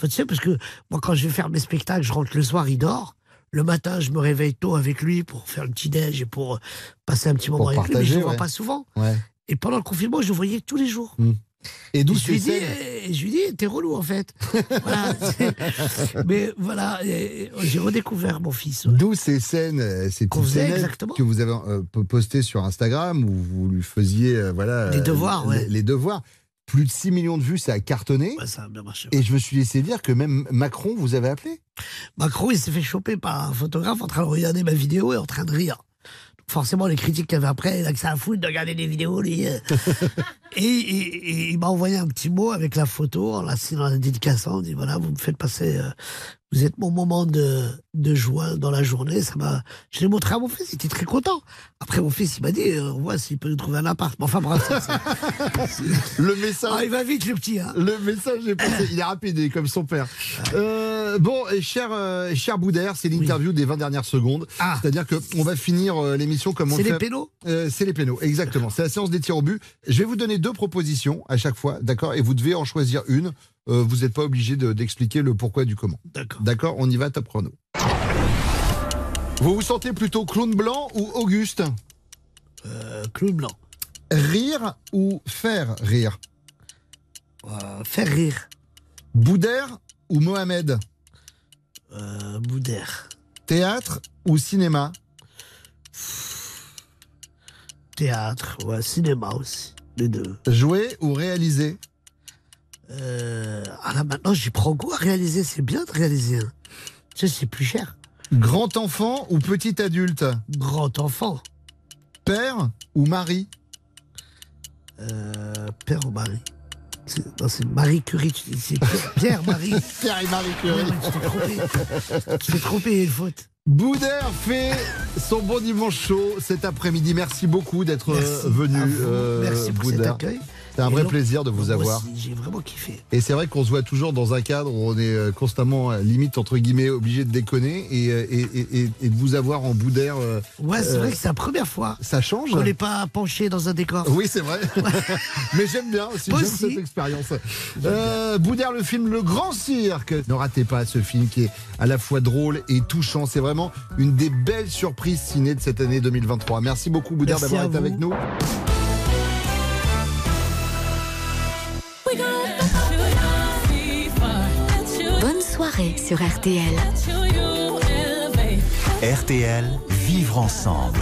Enfin, tu sais, parce que moi, quand je vais faire mes spectacles, je rentre le soir, il dort. Le matin, je me réveille tôt avec lui pour faire le petit-déj et pour euh, passer un petit moment Pour avec lui. Mais je ne le vois ouais. pas souvent. Ouais. Et pendant le confinement, je le voyais tous les jours. Et d'où Et je lui dis, scènes eh, je lui dis, t'es relou en fait. Voilà, mais voilà, et- et j'ai redécouvert mon fils. ouais. D'où ces scènes, euh, ces petites exactement. que vous avez euh, po- postées sur Instagram où vous lui faisiez voilà Les devoirs, les, ouais. les devoirs. Plus de 6 millions de vues, ça a cartonné. Ouais, ça a bien marché. Et je me suis laissé dire que même Macron vous avait appelé. Macron, il s'est fait choper par un photographe en train de regarder ma vidéo et en train de rire. Donc forcément, les critiques qu'il y avait après, il a que ça à foutre de regarder des vidéos, lui. et, et- et il m'a envoyé un petit mot avec la photo, en la signant la dédicaçant. Il dit voilà, vous me faites passer. euh, vous êtes mon moment de, de joie dans la journée. Ça m'a. Je l'ai montré à mon fils, il était très content. Après, mon fils, il m'a dit euh, on voit s'il peut nous trouver un appart. Mais enfin, bref, Le message. Ah, il va vite, le petit. Hein. Le message est passé. Il est rapide, il est comme son père. Euh, bon, et cher, euh, cher Boudère, c'est l'interview des 20 dernières secondes. C'est-à-dire qu'on va finir euh, l'émission comme on Ah. C'est le les pénaux? Euh, C'est les pénaux, exactement. C'est la séance des tirs au but. Je vais vous donner deux propositions à chaque fois, d'accord? Et vous devez en choisir une. Euh, vous n'êtes pas obligé de- d'expliquer le pourquoi du comment. D'accord. D'accord On y va, top chrono. Vous vous sentez plutôt clown blanc ou Auguste? Euh, clown blanc. Rire ou faire rire? Euh, faire rire. Boudère ou Mohamed? Euh, Boudère. Théâtre ou cinéma? Théâtre, ouais, cinéma aussi. Les deux. Jouer ou réaliser? Euh, ah là maintenant j'y prends goût à réaliser, c'est bien de réaliser. hein. Tu sais, c'est plus cher. Grand enfant ou petit adulte? Grand enfant. Père ou mari? Euh, Père ou Marie C'est- Non, c'est Marie Curie, c'est Pierre, Marie. Pierre et Marie Curie. Ouais, tu t'es trompé. Tu t'es trompé, une faute. Boudère fait son bon dimanche chaud cet après-midi. Merci beaucoup d'être venu, euh, Merci pour cet Boudère. accueil. C'est un vrai plaisir de vous avoir. J'ai vraiment kiffé. Et c'est vrai qu'on se voit toujours dans un cadre où on est euh, constamment, euh, limite, entre guillemets, obligé de déconner et, euh, et, et- et- et de vous avoir en euh, Ouais, c'est euh, vrai que c'est la première fois Ça change qu'on n'est pas penché dans un décor. Oui, c'est vrai. Mais j'aime bien aussi, j'aime cette expérience. Euh, le film Le Grand Cirque. Ne ratez pas ce film qui est à la fois drôle et touchant. C'est vraiment une des belles surprises ciné de cette année 2023. Merci beaucoup, Boudère, d'avoir été avec nous. Soirée sur RTL. RTL, vivre ensemble.